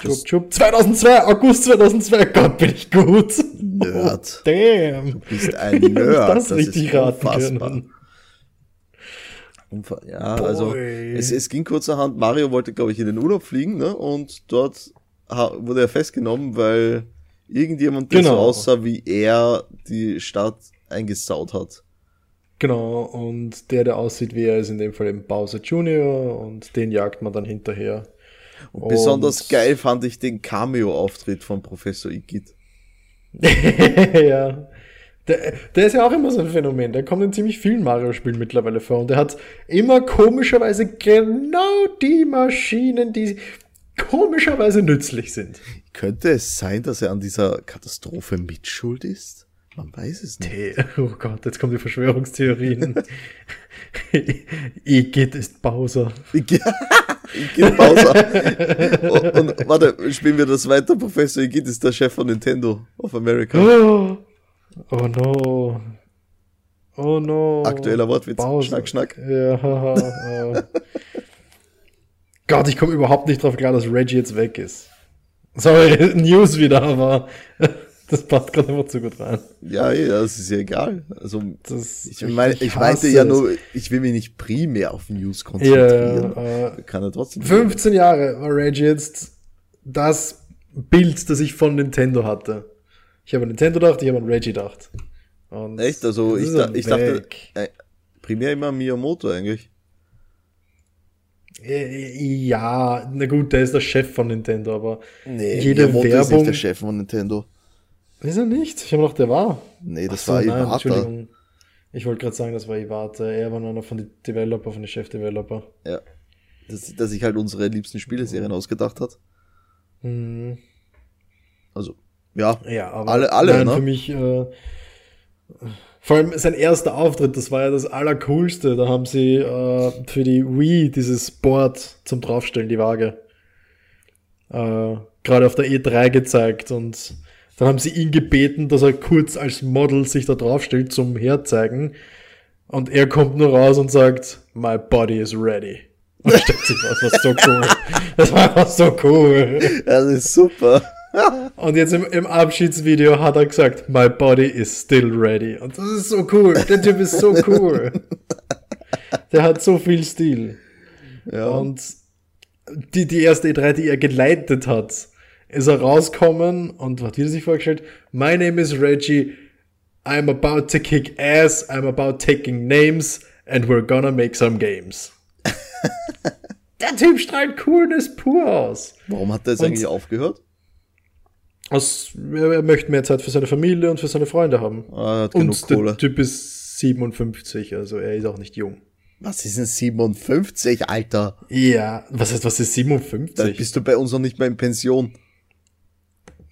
Chup, chup. 2002, August 2002. Gott, bin ich gut. Nerd. Oh, damn. Du bist ein [laughs] Nerd. das, richtig raten unfassbar. können. Unfa- Ja, also Boy. es, es ging kurzerhand, Mario wollte, glaube ich, in den Urlaub fliegen, ne? Und dort wurde er festgenommen, weil irgendjemand, der so Genau. aussah wie er, die Stadt eingesaut hat. Genau, und der, der aussieht wie er, ist in dem Fall eben Bowser Jr. und den jagt man dann hinterher. Und besonders Und- geil fand ich den Cameo-Auftritt von Professor Igitt. [laughs] ja. Der, der ist ja auch immer so ein Phänomen. Der kommt in ziemlich vielen Mario-Spielen mittlerweile vor. Und der hat immer komischerweise genau die Maschinen, die komischerweise nützlich sind. Könnte es sein, dass er an dieser Katastrophe mitschuld ist? Man weiß es nicht. Hey, [laughs] oh Gott, jetzt kommen die Verschwörungstheorien. [laughs] Igitt ist Bowser. Igit [laughs] Bowser. und, und warte, spielen wir das weiter. Professor Igit ist der Chef von Nintendo of America. Oh, oh no. Oh no. Aktueller Wortwitz. Bowser. Schnack, schnack. Ja, äh. Gott, ich komme überhaupt nicht drauf klar, dass Reggie jetzt weg ist. Sorry, News wieder, aber das passt gerade immer zu gut rein. Ja, ja, das ist ja egal. Also, Das, ich, meine, ich, hasse meinte ja nur, ich will mich nicht primär auf News konzentrieren. Ja, äh, Kann er trotzdem. 15 Jahre war Reggie jetzt das Bild, das ich von Nintendo hatte. Ich habe an Nintendo gedacht, ich habe an Reggie gedacht. Und Echt? Also, ich, ist da, ich dachte, äh, primär immer Miyamoto eigentlich. Äh, Ja, na gut, der ist der Chef von Nintendo, aber Nee, jede Miyamoto ist Werbung. nicht der Chef von Nintendo. Ist er nicht? Ich habe gedacht, der war. Nee, das so, war nein, Iwata. Entschuldigung. Ich wollte gerade sagen, das war Iwata. Er war nur einer von den Developer, von den Chef-Developer. Ja. Das, dass sich halt unsere liebsten Spieleserien ausgedacht hat. Hm. Also, ja. Ja, aber Alle- alle, nein, ne? für mich, äh, vor allem sein erster Auftritt, das war ja das Allercoolste. Da haben sie äh, für die Wii dieses Board zum Draufstellen, die Waage, äh, gerade auf der E3 gezeigt und dann haben sie ihn gebeten, dass er kurz als Model sich da draufstellt zum Herzeigen und er kommt nur raus und sagt, my body is ready. Und [laughs] stellt sich was, das war so cool. Das war einfach so cool. Das ist super. [laughs] Und jetzt im, im Abschiedsvideo hat er gesagt, my body is still ready. Und das ist so cool. Der Typ ist so cool. Der hat so viel Stil. Ja. Und die, die erste E3, die er geleitet hat, ist er rauskommen und hat wieder sich vorgestellt, my name is Reggie, I'm about to kick ass, I'm about taking names and we're gonna make some games. [laughs] Der Typ strahlt Coolness pur aus. Warum hat der jetzt Und- eigentlich aufgehört? Aus, er, er möchte mehr Zeit für seine Familie und für seine Freunde haben. Ah, er hat genug Und der Kohle. Typ ist 57, also er ist auch nicht jung. Was ist denn 57, Alter? Ja, was heißt, was ist Dann 57? bist du bei uns noch nicht mehr in Pension.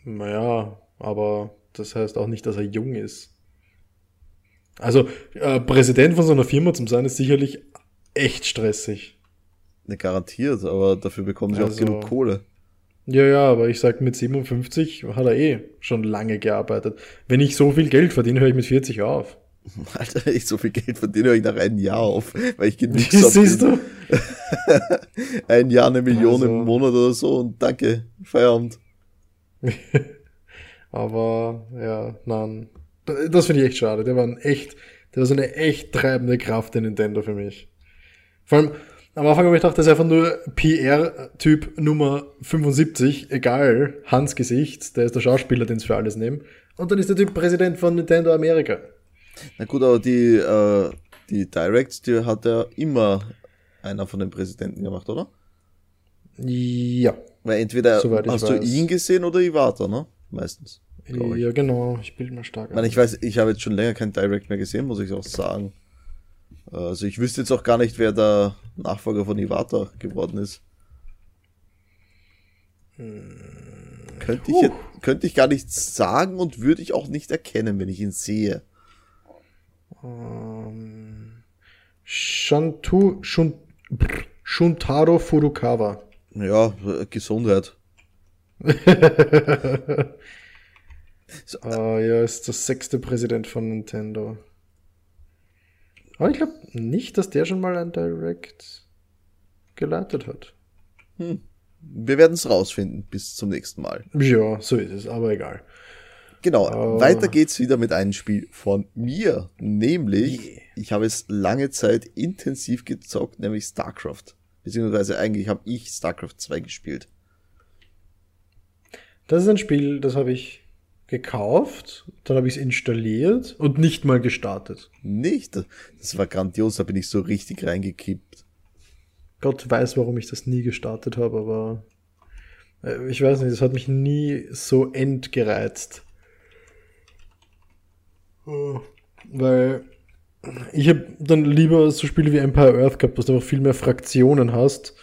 Naja, aber das heißt auch nicht, dass er jung ist. Also, äh, Präsident von so einer Firma zum sein ist sicherlich echt stressig. Ne, garantiert, aber dafür bekommen sie auch Also- genug Kohle. Ja, ja, aber ich sag, mit 57 hat er eh schon lange gearbeitet. Wenn ich so viel Geld verdiene, höre ich mit 40 auf. [laughs] Alter, ich so viel Geld verdiene höre ich nach einem Jahr auf, weil ich genug [laughs] Siehst du? [laughs] Ein Jahr eine Million Also- im Monat oder so und danke, Feierabend. [laughs] Aber ja, nein. Das finde ich echt schade. Der war ein echt, der war so eine echt treibende Kraft in Nintendo für mich. Vor allem, am Anfang habe ich gedacht, das ist einfach nur PR-Typ Nummer 75, egal, Hans Gesicht, der ist der Schauspieler, den es für alles nehmen. Und dann ist der Typ Präsident von Nintendo Amerika. Na gut, aber die, äh, die Directs, die hat ja immer einer von den Präsidenten gemacht, oder? Ja. Weil entweder hast weiß. du ihn gesehen oder Iwata, ne? Meistens. Ja, genau. Ich bilde mal stark Ich meine, ich weiß, ich habe jetzt schon länger kein Direct mehr gesehen, muss ich auch sagen. Also ich wüsste jetzt auch gar nicht, wer der Nachfolger von Iwata geworden ist. Könnte ich, jetzt, könnte ich gar nicht sagen und würde ich auch nicht erkennen, wenn ich ihn sehe. Ähm, Shantu, Shun, Shuntaro Furukawa. Ja, Gesundheit. Ah, ja, ist der sechste Präsident von Nintendo. Aber ich glaube nicht, dass der schon mal ein Direct geleitet hat. Wir werden es rausfinden bis zum nächsten Mal. Ja, so ist es, aber egal. Genau, Oh. weiter geht's wieder mit einem Spiel von mir. Nämlich, Yeah. ich habe es lange Zeit intensiv gezockt, nämlich StarCraft. Beziehungsweise eigentlich habe ich StarCraft 2 gespielt. Das ist ein Spiel, das habe ich gekauft, dann habe ich es installiert und nicht mal gestartet. Nicht? Das war grandios, da bin ich so richtig reingekippt. Gott weiß, warum ich das nie gestartet habe, aber äh, ich weiß nicht, das hat mich nie so entgereizt. Äh, Weil ich habe dann lieber so Spiele wie Empire Earth gehabt, dass du einfach viel mehr Fraktionen hast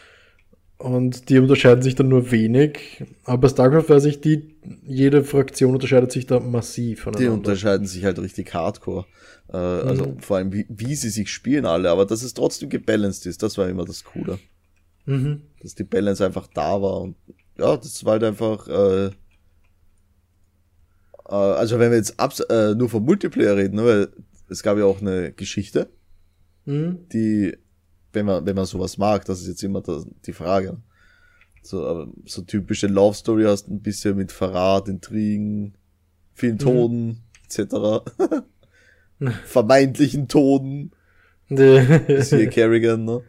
und die unterscheiden sich dann nur wenig. Aber bei StarCraft weiß ich, die, jede Fraktion unterscheidet sich da massiv Die voneinander. unterscheiden sich halt richtig hardcore. Äh, also Mhm. vor allem, wie, wie sie sich spielen alle, aber dass es trotzdem gebalanced ist, das war immer das Coole. Mhm. Dass die Balance einfach da war. Und ja, das war halt einfach. Äh, äh, also, wenn wir jetzt abs äh, nur vom Multiplayer reden, ne, weil es gab ja auch eine Geschichte, mhm. die, wenn man, wenn man sowas mag, das ist jetzt immer das, die Frage. So, so typische Love Story hast ein bisschen mit Verrat, Intrigen, vielen mhm. Toten, mhm. etc. [laughs] Vermeintlichen Toten. [laughs] ist hier Kerrigan, ne?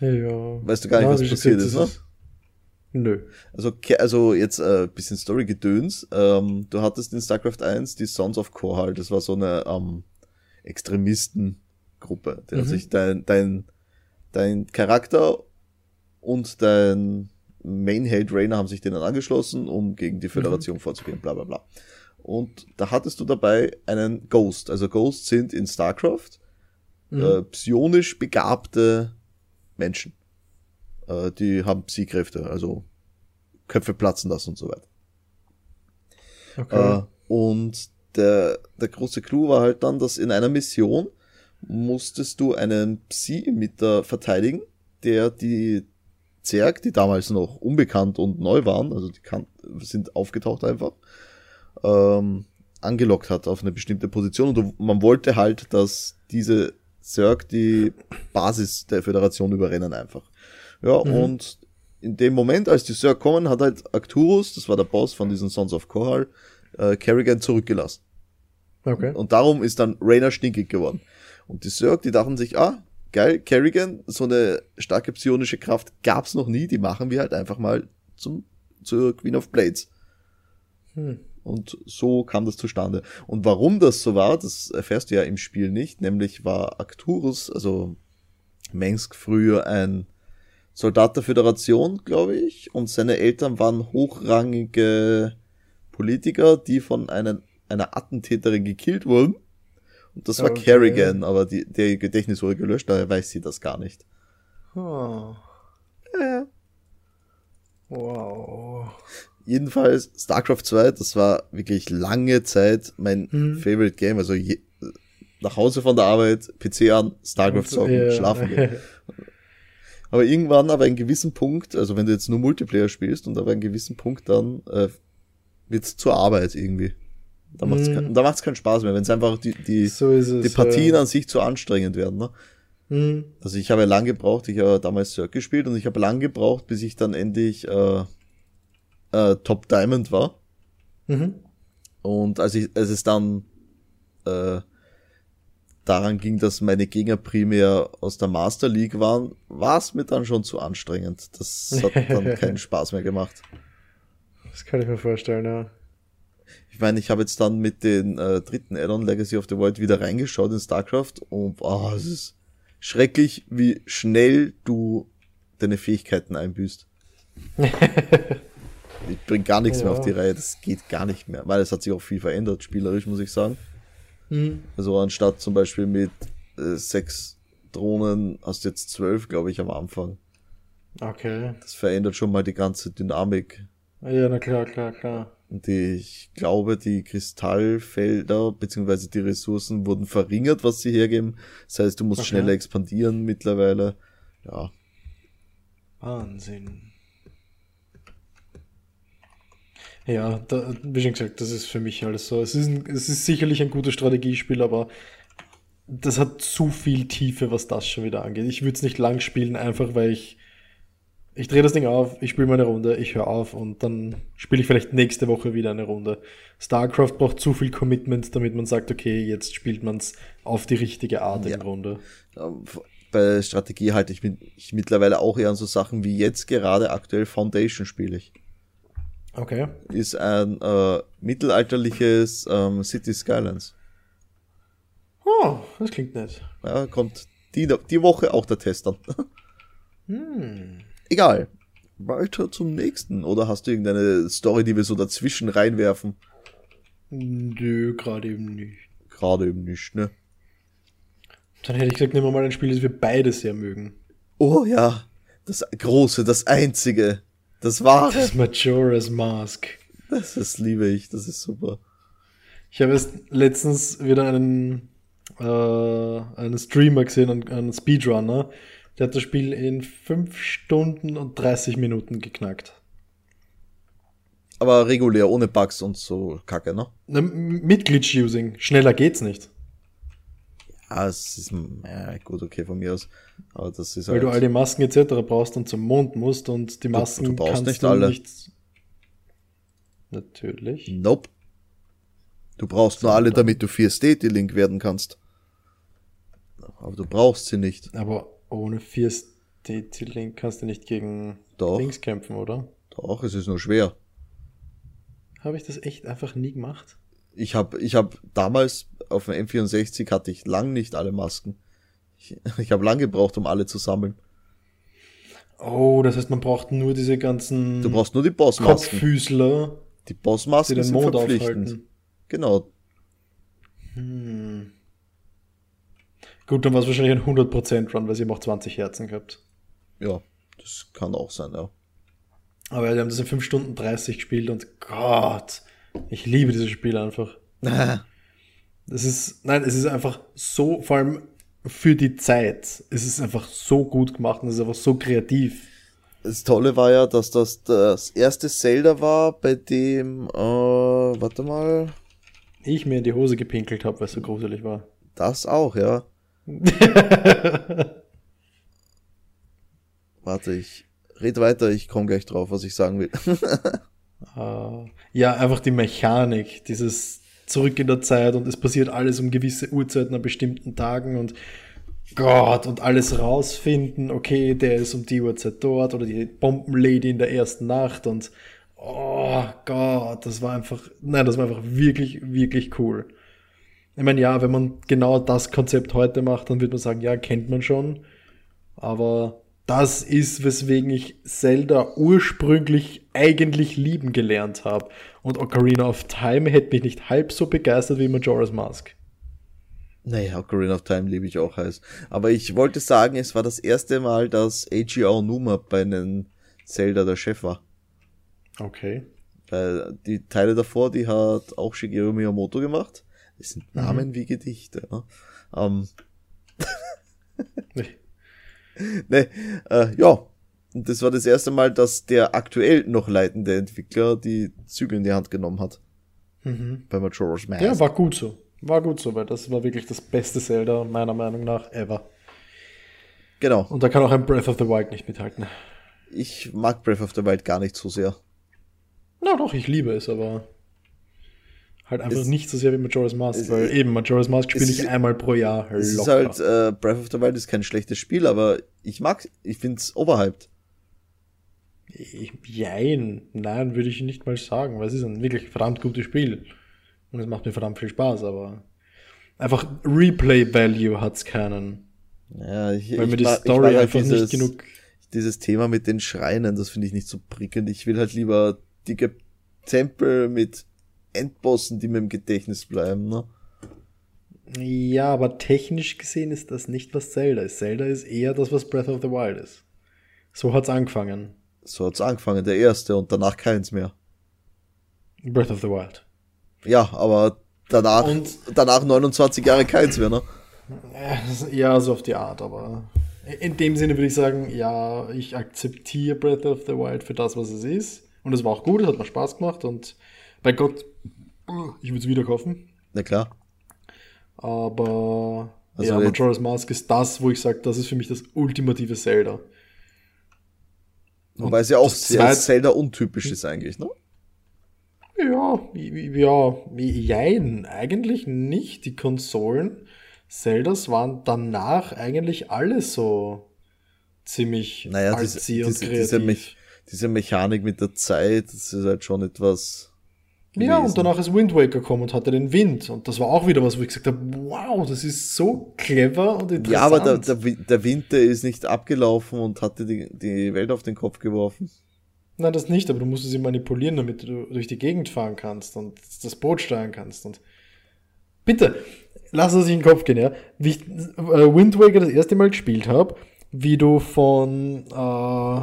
Ja. Weißt du gar nicht, was passiert ist, ne? Nö. Also, also jetzt ein äh, bisschen Story-Gedöns. Ähm, du hattest in StarCraft 1 die Sons of Korhal, das war so eine ähm, Extremistengruppe, der mhm. sich dein, dein, dein Charakter und dein Main Held Rainer haben sich denen angeschlossen, um gegen die Föderation mhm. vorzugehen, bla bla bla. Und da hattest du dabei einen Ghost. Also Ghosts sind in StarCraft mhm. äh, psionisch begabte Menschen. Äh, die haben Psi-Kräfte, also Köpfe platzen lassen und so weiter. Okay. Äh, und der, der große Clou war halt dann, dass in einer Mission musstest du einen Psi-Emitter verteidigen, der die Zerg, die damals noch unbekannt und neu waren, also die kann, sind aufgetaucht einfach, ähm, angelockt hat auf eine bestimmte Position und man wollte halt, dass diese Zerg die Basis der Föderation überrennen einfach. Ja, mhm. und in dem Moment, als die Zerg kommen, hat halt Arcturus, das war der Boss von diesen Sons of Korhal, äh, Kerrigan zurückgelassen. Okay. Und darum ist dann Rainer stinkig geworden. Und die Zerg, die dachten sich, ah, geil, Kerrigan, so eine starke psionische Kraft gab's noch nie, die machen wir halt einfach mal zum, zur Queen of Blades. Hm. Und so kam das zustande. Und warum das so war, das erfährst du ja im Spiel nicht, nämlich war Arcturus, also Mengsk früher ein Soldat der Föderation, glaube ich, und seine Eltern waren hochrangige Politiker, die von einem, einer Attentäterin gekillt wurden. Und das war okay. Kerrigan, aber die, der Gedächtnis wurde gelöscht, daher weiß sie das gar nicht. Oh. Ja. Wow. Jedenfalls, StarCraft 2, das war wirklich lange Zeit mein hm. Favorite Game. Also je, nach Hause von der Arbeit, PC an, StarCraft zocken, ja. schlafen gehen. [laughs] aber irgendwann, aber einen gewissen Punkt, also wenn du jetzt nur Multiplayer spielst und aber einen gewissen Punkt dann äh, wird's zur Arbeit irgendwie. Da macht's, mm. kein, da macht's keinen Spaß mehr, wenn es einfach die, die, so die Partien ja. an sich zu anstrengend werden. Ne? Mm. Also ich habe lang gebraucht, ich habe damals Cirque gespielt und ich habe lang gebraucht, bis ich dann endlich äh, äh, Top Diamond war. Mhm. Und als, ich, als es dann äh, daran ging, dass meine Gegner primär aus der Master League waren, war es mir dann schon zu anstrengend. Das hat dann [laughs] keinen Spaß mehr gemacht. Das kann ich mir vorstellen, ja. Ich meine, ich habe jetzt dann mit den äh, dritten Addon Legacy of the World wieder reingeschaut in StarCraft und oh, es ist schrecklich, wie schnell du deine Fähigkeiten einbüßt. [laughs] ich bring gar nichts ja. mehr auf die Reihe, das geht gar nicht mehr, weil es hat sich auch viel verändert, spielerisch, muss ich sagen. Mhm. Also anstatt zum Beispiel mit äh, sechs Drohnen hast du jetzt zwölf, glaube ich, am Anfang. Okay. Das verändert schon mal die ganze Dynamik. Ja, na klar, klar, klar. Und die, ich glaube, die Kristallfelder beziehungsweise die Ressourcen wurden verringert, was sie hergeben. Das heißt, du musst okay. schneller expandieren mittlerweile. Ja. Wahnsinn. Ja, da, wie schon gesagt, das ist für mich alles so. Es ist, ein, es ist sicherlich ein gutes Strategiespiel, aber das hat zu viel Tiefe, was das schon wieder angeht. Ich würde es nicht lang spielen, einfach weil ich. Ich drehe das Ding auf, ich spiele mal eine Runde, ich höre auf und dann spiele ich vielleicht nächste Woche wieder eine Runde. StarCraft braucht zu viel Commitment, damit man sagt, okay, jetzt spielt man es auf die richtige Art ja. im Grunde. Bei Strategie halte ich, mit, ich mittlerweile auch eher an so Sachen wie jetzt gerade aktuell Foundation spiele ich. Okay. Ist ein äh, mittelalterliches ähm, City Skylines. Oh, das klingt nett. Ja, kommt die, die Woche auch der Test dann. [laughs] hm. Egal. Weiter zum nächsten. Oder hast du irgendeine Story, die wir so dazwischen reinwerfen? Nö, gerade eben nicht. Gerade eben nicht, ne? Dann hätte ich gesagt, nehmen wir mal ein Spiel, das wir beide sehr mögen. Oh ja, das große, das einzige. Das war. Das Majora's Mask. Das ist, liebe ich, das ist super. Ich habe erst letztens wieder einen, äh, einen Streamer gesehen, einen, einen Speedrunner, Der hat das Spiel in 5 Stunden und 30 Minuten geknackt. Aber regulär, ohne Bugs und so Kacke, ne? ne mit Glitch-Using. Schneller geht's nicht. Ja, es ist ja, gut, okay, von mir aus. Aber das ist Weil halt du all die Masken etc. brauchst und zum Mond musst und die Masken du, du brauchst kannst nicht du alle. nicht. Natürlich. Nope. Du brauchst nur alle, damit du 4-State-Link werden kannst. Aber du brauchst sie nicht. Aber ohne 4-State-Link kannst du nicht gegen Doch. Dings kämpfen, oder? Doch, es ist nur schwer. Habe ich das echt einfach nie gemacht? Ich habe ich hab damals auf dem M64 hatte ich lang nicht alle Masken. Ich, [laughs] ich habe lang gebraucht, um alle zu sammeln. Oh, das heißt, man braucht nur diese ganzen Du brauchst nur die Bossmasken. Kopffüßler, Die die Bossmasken den sind Mond verpflichtend. aufhalten. Genau. Hm. Gut, dann war es wahrscheinlich ein 100% Run, weil sie haben auch 20 Herzen gehabt. Ja, das kann auch sein, ja. Aber wir haben das in 5 Stunden 30 gespielt und Gott, ich liebe dieses Spiel einfach. [laughs] Das ist, nein, es ist einfach so, vor allem für die Zeit, es ist einfach so gut gemacht und es ist einfach so kreativ. Das Tolle war ja, dass das das erste Zelda war, bei dem, äh, warte mal, Ich mir in die Hose gepinkelt habe, weil es so gruselig war. das auch, ja. [laughs] Warte, ich red weiter, ich komme gleich drauf, was ich sagen will. [laughs] Äh, ja, einfach die Mechanik, dieses Zurück in der Zeit und es passiert alles um gewisse Uhrzeiten an bestimmten Tagen und Gott und alles rausfinden, okay, der ist um die Uhrzeit dort oder die Bombenlady in der ersten Nacht und oh Gott, das war einfach, nein, das war einfach wirklich, wirklich cool. Ich meine, ja, wenn man genau das Konzept heute macht, dann würde man sagen, ja, kennt man schon, aber das ist, weswegen ich Zelda ursprünglich eigentlich lieben gelernt habe. Und Ocarina of Time hätte mich nicht halb so begeistert wie Majora's Mask. naja, Ocarina of Time liebe ich auch heiß. Aber ich wollte sagen, es war das erste Mal, dass Eiji Aonuma bei einem Zelda der Chef war. Okay. Weil die Teile davor, die hat auch Shigeru Miyamoto gemacht. Das sind Namen wie Gedichte. Ne? Ähm, [laughs] ne, äh, ja. Und das war das erste Mal, dass der aktuell noch leitende Entwickler die Zügel in die Hand genommen hat. Mhm. Bei Majora's Mask. Ja, war gut so. War gut so, weil das war wirklich das beste Zelda, meiner Meinung nach, ever. Genau. Und da kann auch ein Breath of the Wild nicht mithalten. Ich mag Breath of the Wild gar nicht so sehr. Na doch, ich liebe es, aber halt einfach Es- nicht so sehr wie Majora's Mask, es- weil eben Majora's Mask spiele ich ist- einmal pro Jahr Es ist locker. halt, äh, Breath of the Wild ist kein schlechtes Spiel, aber ich mag, ich find's overhyped. Ich, jein, nein, würde ich nicht mal sagen, weil es ist ein wirklich verdammt gutes Spiel. Und es macht mir verdammt viel Spaß, aber einfach Replay-Value hat's keinen. Ja, ich, Weil ich mir die mag- ich Story mag halt einfach dieses, nicht genug. Dieses Thema mit den Schreinen, das finde ich nicht so prickelnd. Ich will halt lieber dicke Tempel mit Endbossen, die mir im Gedächtnis bleiben, ne? Ja, aber technisch gesehen ist das nicht, was Zelda ist. Zelda ist eher das, was Breath of the Wild ist. So hat's angefangen. So hat's angefangen, der erste und danach keins mehr. Breath of the Wild. Ja, aber danach, Und- danach 29 Jahre keins mehr, ne? Ja, so auf die Art, aber in dem Sinne würde ich sagen, ja, ich akzeptiere Breath of the Wild für das, was es ist. Und es war auch gut, es hat mir Spaß gemacht und bei Gott, ich würde es wieder kaufen. Na klar. Aber Also ja, Majora's Mask ist das, wo ich sage, das ist für mich das ultimative Zelda. Wobei es ja auch sehr zweit- Zelda untypisch ist eigentlich, ne? Ja, ja, jein, eigentlich nicht. Die Konsolen Zeldas waren danach eigentlich alle so ziemlich Naja, diese, und diese, diese, kreativ. diese Mechanik mit der Zeit, das ist halt schon etwas. Ja, gewesen. und danach ist Wind Waker gekommen und hatte den Wind. Und das war auch wieder was, wo ich gesagt habe, wow, das ist so clever und interessant. Ja, aber der, der, der Winter ist nicht abgelaufen und hatte die, die Welt auf den Kopf geworfen. Nein, das nicht, aber du musst sie manipulieren, damit du durch die Gegend fahren kannst und das Boot steuern kannst. Und bitte, lass es sich in den Kopf gehen, ja. Wie ich äh, Wind Waker das erste Mal gespielt habe, wie du von äh,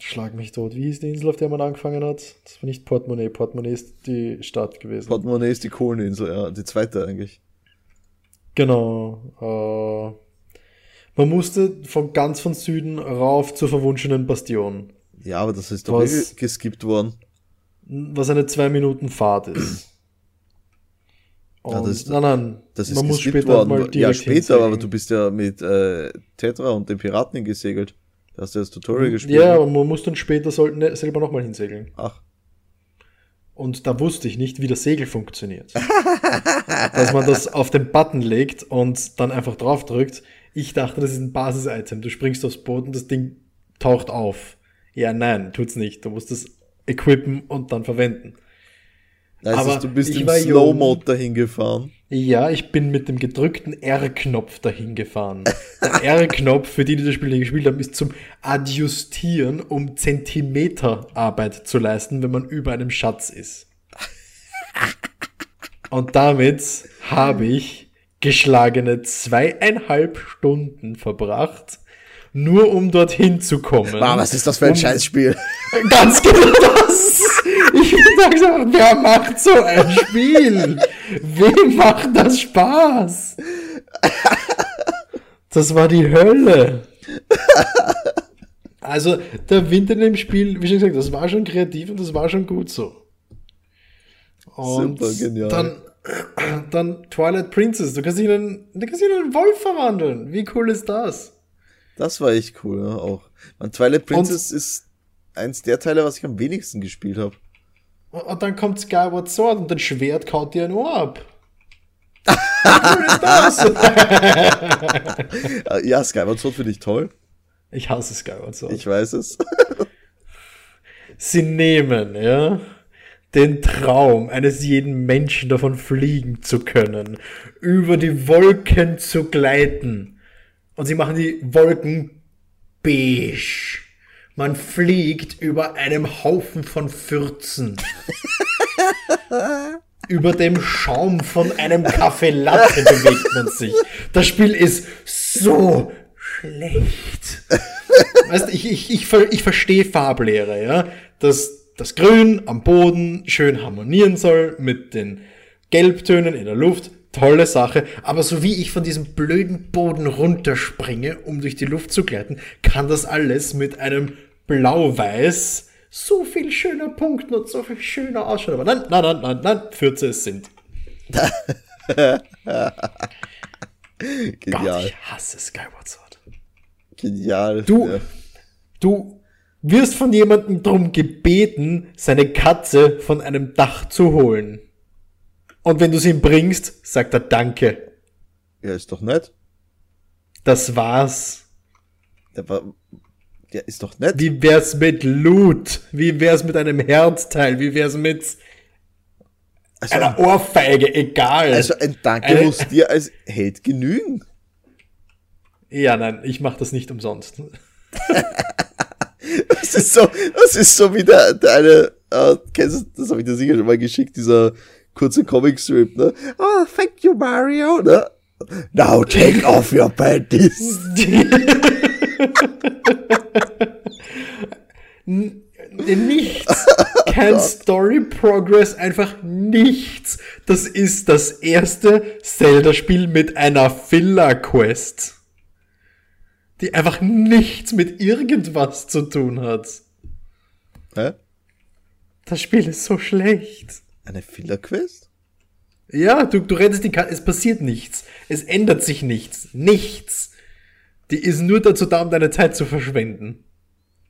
Schlag mich tot, wie hieß die Insel, auf der man angefangen hat? Das war nicht Portemonnaie, Portemonnaie ist die Stadt gewesen. Portemonnaie ist die Kohleninsel, ja, die zweite eigentlich. Genau. Äh, Man musste von ganz von Süden rauf zur verwunschenen Bastion. Ja, aber das ist doch Was? eh geskippt worden. was eine zwei Minuten Fahrt ist. Ja, das ist- nein, nein, Das ist man muss später mal worden. direkt Ja, später, hinsegeln. aber du bist ja mit äh, Tetra und den Piraten gesegelt. Da hast du das Tutorial gespielt. Ja, aber man muss dann später soll, selber nochmal hinsegeln. Ach, Und da wusste ich nicht, wie das Segel funktioniert. [laughs] Dass man das auf den Button legt und dann einfach draufdrückt. Ich dachte, das ist ein Basis-Item. Du springst aufs Boot und das Ding taucht auf. Ja, nein, tut's nicht. Du musst es equippen und dann verwenden. das Aber du bist ich im Slow-Mode dahin gefahren. Ja, ich bin mit dem gedrückten R-Knopf dahin gefahren. Der [laughs] R-Knopf, für die, die das Spiel nicht gespielt haben, ist zum Adjustieren, um Zentimeterarbeit zu leisten, wenn man über einem Schatz ist. Und damit habe ich geschlagene zweieinhalb Stunden verbracht, nur um dorthin zu kommen. Wow, was ist das für ein Um- Scheißspiel? [laughs] Ganz genau das. Ich sag so, wer macht so ein Spiel? Wem macht das Spaß? Das war die Hölle. Also, der Wind in dem Spiel, wie schon gesagt, das war schon kreativ und das war schon gut so. Und Super genial. dann, dann Twilight Princess. Du kannst dich in einen, du kannst dich in einen Wolf verwandeln. Wie cool ist das? Das war echt cool, ja, auch. Man, Twilight Princess ist eins der Teile, was ich am wenigsten gespielt habe. Und und dann kommt Skyward Sword und dein Schwert kaut dir ein Ohr ab. [laughs] Ja, Skyward Sword finde ich toll. Ich hasse Skyward Sword. Ich weiß es. Sie nehmen, ja, den Traum eines jeden Menschen davon fliegen zu können, über die Wolken zu gleiten. Und sie machen die Wolken beige. Man fliegt über einem Haufen von Fürzen. über dem Schaum von einem Kaffee Latte bewegt man sich. Das Spiel ist so schlecht. Weißt ich, ich, ich, ich verstehe Farblehre, ja. Dass das Grün am Boden schön harmonieren soll mit den Gelbtönen in der Luft. Tolle Sache. Aber so wie ich von diesem blöden Boden runterspringe, um durch die Luft zu gleiten, kann das alles mit einem Blau-Weiß so viel schöner punkten und so viel schöner ausschauen. Aber nein, nein, nein, nein, nein, Fürze es sind. [laughs] Gott, Genial. ich hasse Skyward Sword. Genial. Du, Ja. du wirst von jemandem drum gebeten, seine Katze von einem Dach zu holen. Und wenn du sie ihm bringst, sagt er Danke. ja, ist doch nett. Das war's. War, ja, ist doch nett. Wie wär's mit Loot? Wie wär's mit einem Herzteil? Wie wär's mit Also, einer Ohrfeige? Egal. also ein Danke Eine- muss dir als Held genügen. ja, nein, ich mach das nicht umsonst. [laughs] Das ist so, das ist so wie der, der eine, äh, kennst du, das habe ich dir sicher schon mal geschickt, dieser kurze Comicstrip, ne? Oh, thank you, Mario, ne? Now take off your panties. nichts. Kein Story Progress, einfach nichts. Das ist das erste Zelda-Spiel mit einer Filler-Quest. Die einfach nichts mit irgendwas zu tun hat. Hä? Das Spiel ist so schlecht. Eine Filler-Quest? Ja, du, du rettest die Karte, es passiert nichts. Es ändert sich nichts. Nichts. Die ist nur dazu da, um deine Zeit zu verschwenden.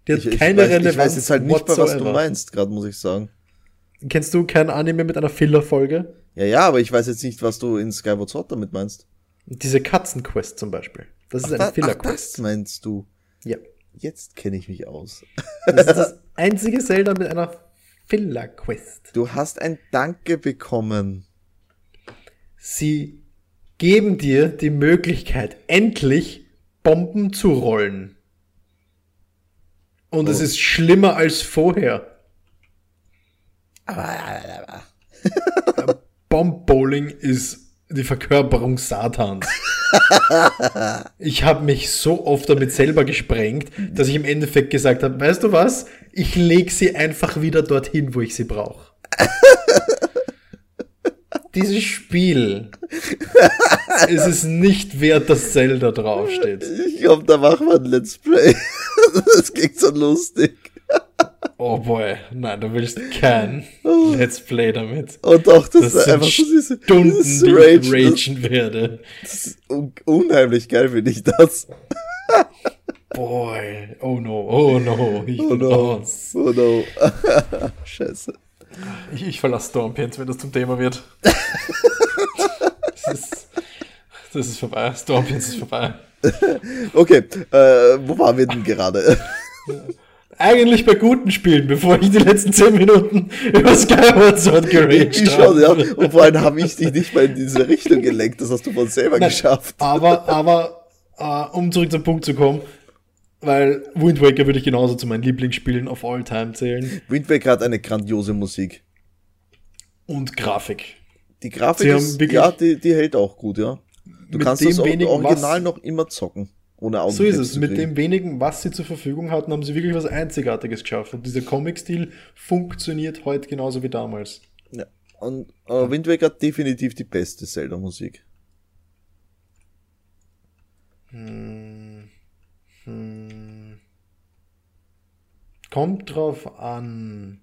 Die hat Ich, ich, keine weiß, Relevanz. ich weiß jetzt halt nicht mehr, was du meinst, gerade muss ich sagen. Kennst du kein Anime mit einer Filler-Folge? Ja, ja, aber ich weiß jetzt nicht, was du in Skyward Sword damit meinst. Diese Katzenquest zum Beispiel. Das ist Da- eine ach, Filler-Quest. das meinst du. Ja. Jetzt kenne ich mich aus. Das ist das einzige Zelda mit einer Filler-Quest. Du hast ein Danke bekommen. Sie geben dir die Möglichkeit, endlich Bomben zu rollen. Und es Oh. ist schlimmer als vorher. [laughs] Bomb-Bowling ist die Verkörperung Satans. [laughs] ich habe mich so oft damit selber gesprengt, dass ich im Endeffekt gesagt habe, weißt du was? Ich leg sie einfach wieder dorthin, wo ich sie brauche. [laughs] Dieses Spiel [laughs] es ist nicht wert, dass Zelda draufsteht. Ich glaube, da machen wir ein Let's Play. [laughs] Das klingt so lustig. Oh boy, nein, du willst kein Let's Play damit. Und doch, das, Das ist einfach so diese Stunden, dieses die Rage, ich ragen werde. Das ist un unheimlich geil, finde ich das. Boy, oh no, oh no, ich Oh no. Oh no. [laughs] Scheiße. Ich, ich verlasse Stormpions, wenn das zum Thema wird. [laughs] das, ist, das ist vorbei. Stormpions ist vorbei. Okay, äh, wo waren wir denn gerade? Eigentlich bei guten Spielen, bevor ich die letzten 10 Minuten über Skyward Sword geraged schon, ja. Und vor allem habe ich dich nicht mal in diese Richtung gelenkt. Das hast du von selber Nein, geschafft. Aber, aber, äh, um zurück zum Punkt zu kommen, weil Wind Waker würde ich genauso zu meinen Lieblingsspielen of all time zählen. Wind Waker hat eine grandiose Musik. Und Grafik. Die Grafik Sie ist, ja, die, die hält auch gut, ja. Du kannst das Original was- noch immer zocken. Ohne Augen So ist es. Mit dem wenigen, was sie zur Verfügung hatten, haben sie wirklich was Einzigartiges geschafft. Und dieser Comic-Stil funktioniert heute genauso wie damals. Ja. Und äh, Wind Waker hat definitiv die beste Zelda-Musik. Hm. Hm. Kommt drauf an.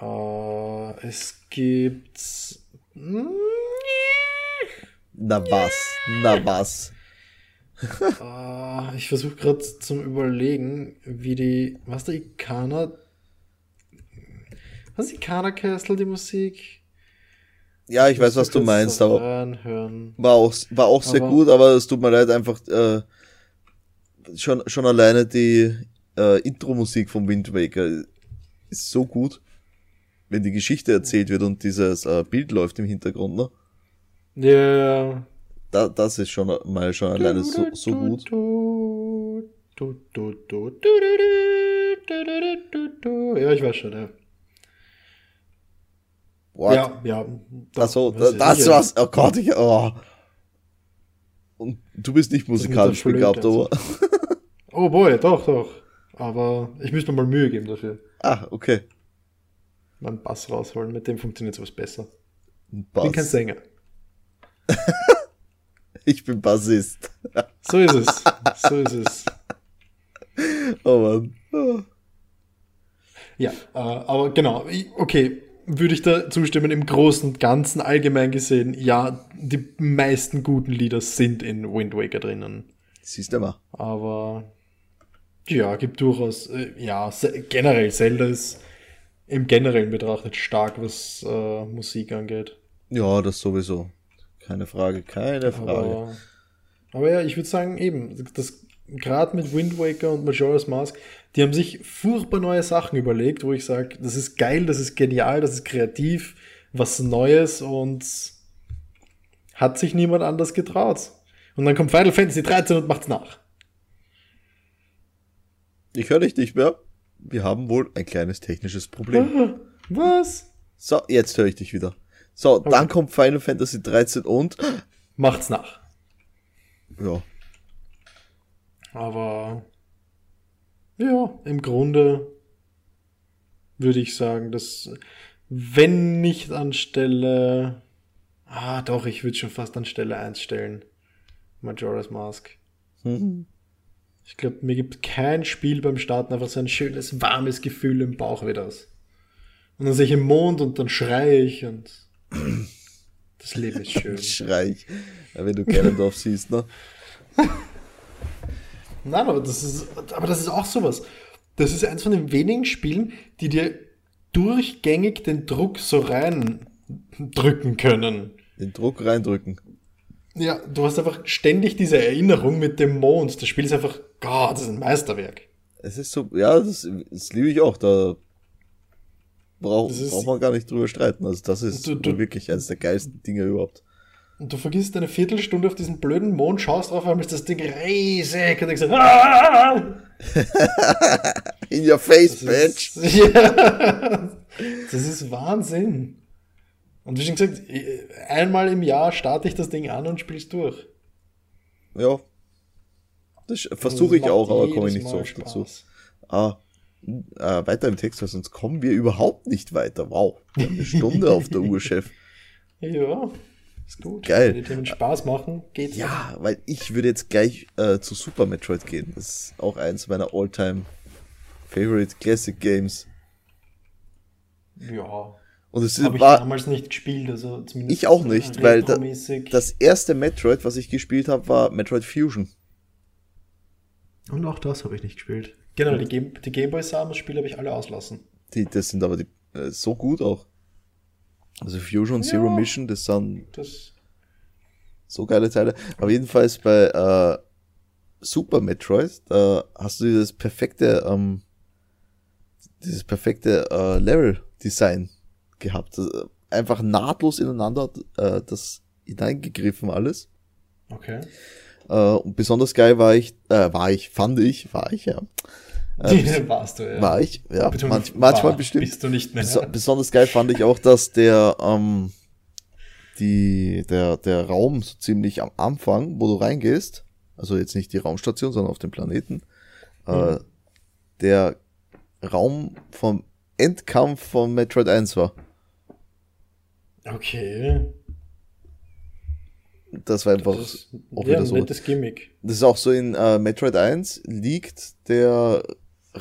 Äh, es gibt. Hm, Na was? Na was? [laughs] äh, ich versuche gerade zum Überlegen, wie die. Was der Ikana. Was ist Ikana Castle, die Musik? Ja, ich weiß, was du meinst, aber Reinhören. war auch, war auch sehr Aber- gut, aber es tut mir leid, einfach äh, schon, schon alleine die äh, Intro-Musik vom Wind Waker ist so gut, wenn die Geschichte erzählt wird und dieses äh, Bild läuft im Hintergrund, ne? Ja. Da, das ist schon mal schon alleine so, so gut. Ja, ich weiß schon, ja. What? Ja, ja. Da, ich das sicher. war's. Oh Gott, ich, oh. Und du bist nicht musikalisch begabt, aber. Oh boy, doch, doch. Aber ich müsste mir mal Mühe geben dafür. Ah, okay. Meinen Bass rausholen, mit dem funktioniert sowas besser. Ich Bass. bin kein Sänger. [laughs] Ich bin Bassist. [laughs] So ist es. So ist es. Oh Mann. Oh. Ja, äh, aber genau, ich- okay, würde ich da zustimmen, im Großen und Ganzen allgemein gesehen, ja, die meisten guten Lieder sind in Wind Waker drinnen. Siehst du mal. Aber ja, gibt durchaus, äh, ja, generell, Zelda ist im Generellen betrachtet stark, was äh, Musik angeht. Ja, das sowieso. Keine Frage, keine Frage. Aber, aber ja, ich würde sagen, eben, das gerade mit Wind Waker und Majora's Mask, die haben sich furchtbar neue Sachen überlegt, wo ich sage, das ist geil, das ist genial, das ist kreativ, was Neues und hat sich niemand anders getraut. Und dann kommt Final Fantasy 13 und macht's nach. Ich höre dich nicht mehr. Wir haben wohl ein kleines technisches Problem. [laughs] Was? So, jetzt höre ich dich wieder. So, dann kommt Final Fantasy 13 und. Macht's nach. Ja, Aber ja, im Grunde würde ich sagen, dass wenn nicht anstelle. Ah, doch, ich würde schon fast an Stelle 1 stellen. Majora's Mask. Hm. Ich glaube, mir gibt kein Spiel beim Starten einfach so ein schönes, warmes Gefühl im Bauch wie das. Und dann sehe ich im Mond und dann schreie ich und das Leben ist [laughs] schön. Schrei ich. Wenn du Ganondorf siehst, ne? [laughs] Nein, aber das ist, aber das ist auch sowas. Das ist eins von den wenigen Spielen, die dir durchgängig den Druck so reindrücken können. Den Druck reindrücken. Ja, du hast einfach ständig diese Erinnerung mit dem Mond. Das Spiel ist einfach, Gott, das ist ein Meisterwerk. Es ist so, ja, das, das liebe ich auch. Da brauch, ist- braucht man gar nicht drüber streiten. Also, das ist Du- du- wirklich eines der geilsten Dinge überhaupt. Und du vergisst eine Viertelstunde auf diesen blöden Mond, schaust drauf, einmal ist das Ding riesig und denkst, so, [laughs] ah! In your face, Das bitch! ist, [laughs] ja, das ist Wahnsinn. Und wie schon gesagt, einmal im Jahr starte ich das Ding an und spiel's durch. Ja. Das versuche ich auch, aber komme ich nicht so oft dazu. Ah, äh, weiter im Text, weil sonst kommen wir überhaupt nicht weiter. Wow. Wir haben eine Stunde auf der Uhr, Chef. [laughs] Ja. Ist gut. Geil. Wenn die Themen Spaß machen, geht's. Ja, weil ich würde jetzt gleich äh, zu Super Metroid gehen. Das ist auch eins meiner All-Time Favorite Classic Games. Ja. Und es Habe ich war damals nicht gespielt, also zumindest. ich auch nicht, weil da, das erste Metroid, was ich gespielt habe, war Metroid Fusion. Und auch das habe ich nicht gespielt. Genau, die, Game, die Gameboy Samus-Spiele habe ich alle auslassen. Die, das sind aber die, äh, so gut auch. Also Fusion und Zero Ja. Mission, das sind Das. so geile Teile. Aber jedenfalls bei äh, Super Metroid, da hast du dieses perfekte, ähm, dieses perfekte äh, Level-Design gehabt. Das, äh, einfach nahtlos ineinander äh, das hineingegriffen alles. Okay. Äh, und besonders geil war ich, äh, war ich, fand ich, war ich, ja. Äh, [laughs] warst du, ja. war ich, ja. Betonung Manch, manchmal war, bestimmt. Bist du nicht mehr. Beso besonders geil fand ich auch, dass der, ähm, die, der, der Raum so ziemlich am Anfang, wo du reingehst, also jetzt nicht die Raumstation, sondern auf dem Planeten, äh, der Raum vom Endkampf von Metroid 1 war. Okay. Das war einfach Das, auch ja, wieder so. nettes Gimmick. Das ist auch so in äh, Metroid 1 liegt der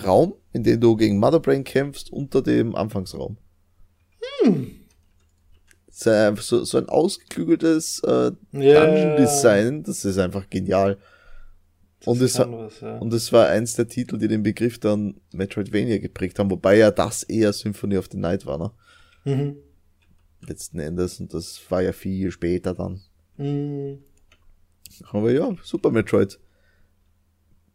Raum, in dem du gegen Mother Brain kämpfst, unter dem Anfangsraum. Das ist einfach so, so ein ausgeklügeltes äh, Ja. Dungeon-Design, das ist einfach genial. Und Das es, ist anderes, ja. und es war eins der Titel, die den Begriff dann Metroidvania geprägt haben, wobei ja das eher Symphony of the Night war, ne? Mhm. Letzten Endes, und das war ja viel später dann. Mhm. Aber ja, Super Metroid.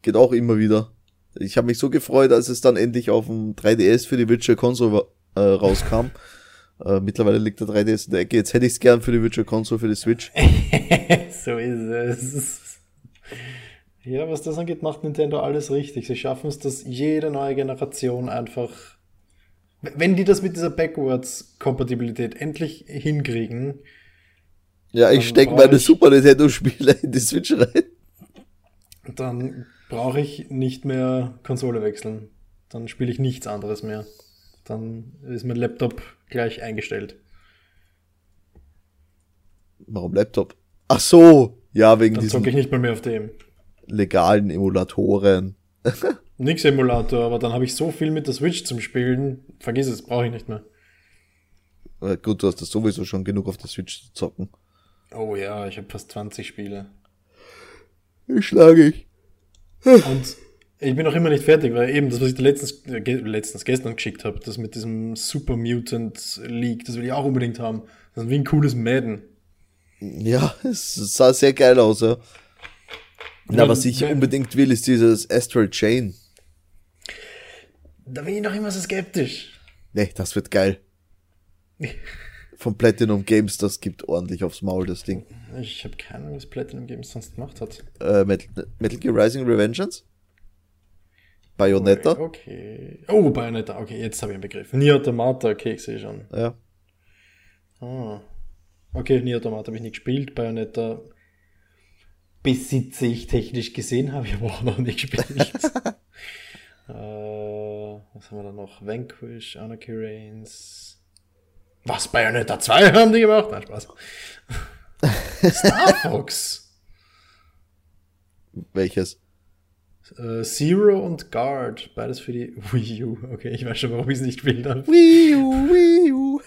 Geht auch immer wieder. Ich habe mich so gefreut, als es dann endlich auf dem 3DS für die Virtual Console äh, rauskam. äh, mittlerweile liegt der 3DS in der Ecke. Jetzt hätte ich es gern für die Virtual Console, für die Switch. [laughs] so ist es. Ja, was das angeht, macht Nintendo alles richtig. Sie schaffen es, dass jede neue Generation einfach. Wenn die das mit dieser Backwards-Kompatibilität endlich hinkriegen, Ja, ich Dann stecke meine ich- Super Nintendo-Spiele in die Switch rein. dann brauche ich nicht mehr Konsole wechseln. Dann spiele ich nichts anderes mehr. Dann ist mein Laptop gleich eingestellt. Warum Laptop? Ach so, ja, wegen Dann diesen zocke ich nicht mal mehr auf dem. legalen Emulatoren. [laughs] Nix Emulator, aber dann habe ich so viel mit der Switch zum Spielen. Vergiss es, brauche ich nicht mehr. Äh, Gut, du hast das sowieso schon genug auf der Switch zu zocken. Oh ja, ich habe fast 20 Spiele. Ich schlage ich. Und ich bin auch immer nicht fertig, weil eben das, was ich dir letztens, äh, letztens gestern geschickt habe, das mit diesem Super Mutant League, das will ich auch unbedingt haben. Das ist wie ein cooles Madden. Ja, es sah sehr geil aus, ja. Na, Ja, was ich unbedingt will, ist dieses Astral Chain. Da bin ich noch immer so skeptisch. Nee, das wird geil. [laughs] Von Platinum Games, das gibt ordentlich aufs Maul, das Ding. Ich habe keine Ahnung, was Platinum Games sonst gemacht hat. Äh, Metal, Metal Gear Rising Revengeance? Bayonetta? Okay. Oh, Bayonetta. Okay, jetzt habe ich einen Begriff. Nier Automata, okay, ich sehe schon. Ja. Ah. Okay, Nier Automata habe ich nicht gespielt. Bayonetta besitze ich technisch gesehen, habe ich aber auch noch nicht gespielt. [laughs] äh, was haben wir da noch? Vanquish, Anarchy Reigns. Was, Bayonetta 2 haben die gemacht? Nein, Spaß. [laughs] Star Fox. Welches? Äh, Zero und Guard, beides für die [laughs] Wii U. Okay, ich weiß schon, warum ich es nicht gespielt habe. Wii U, Wii U.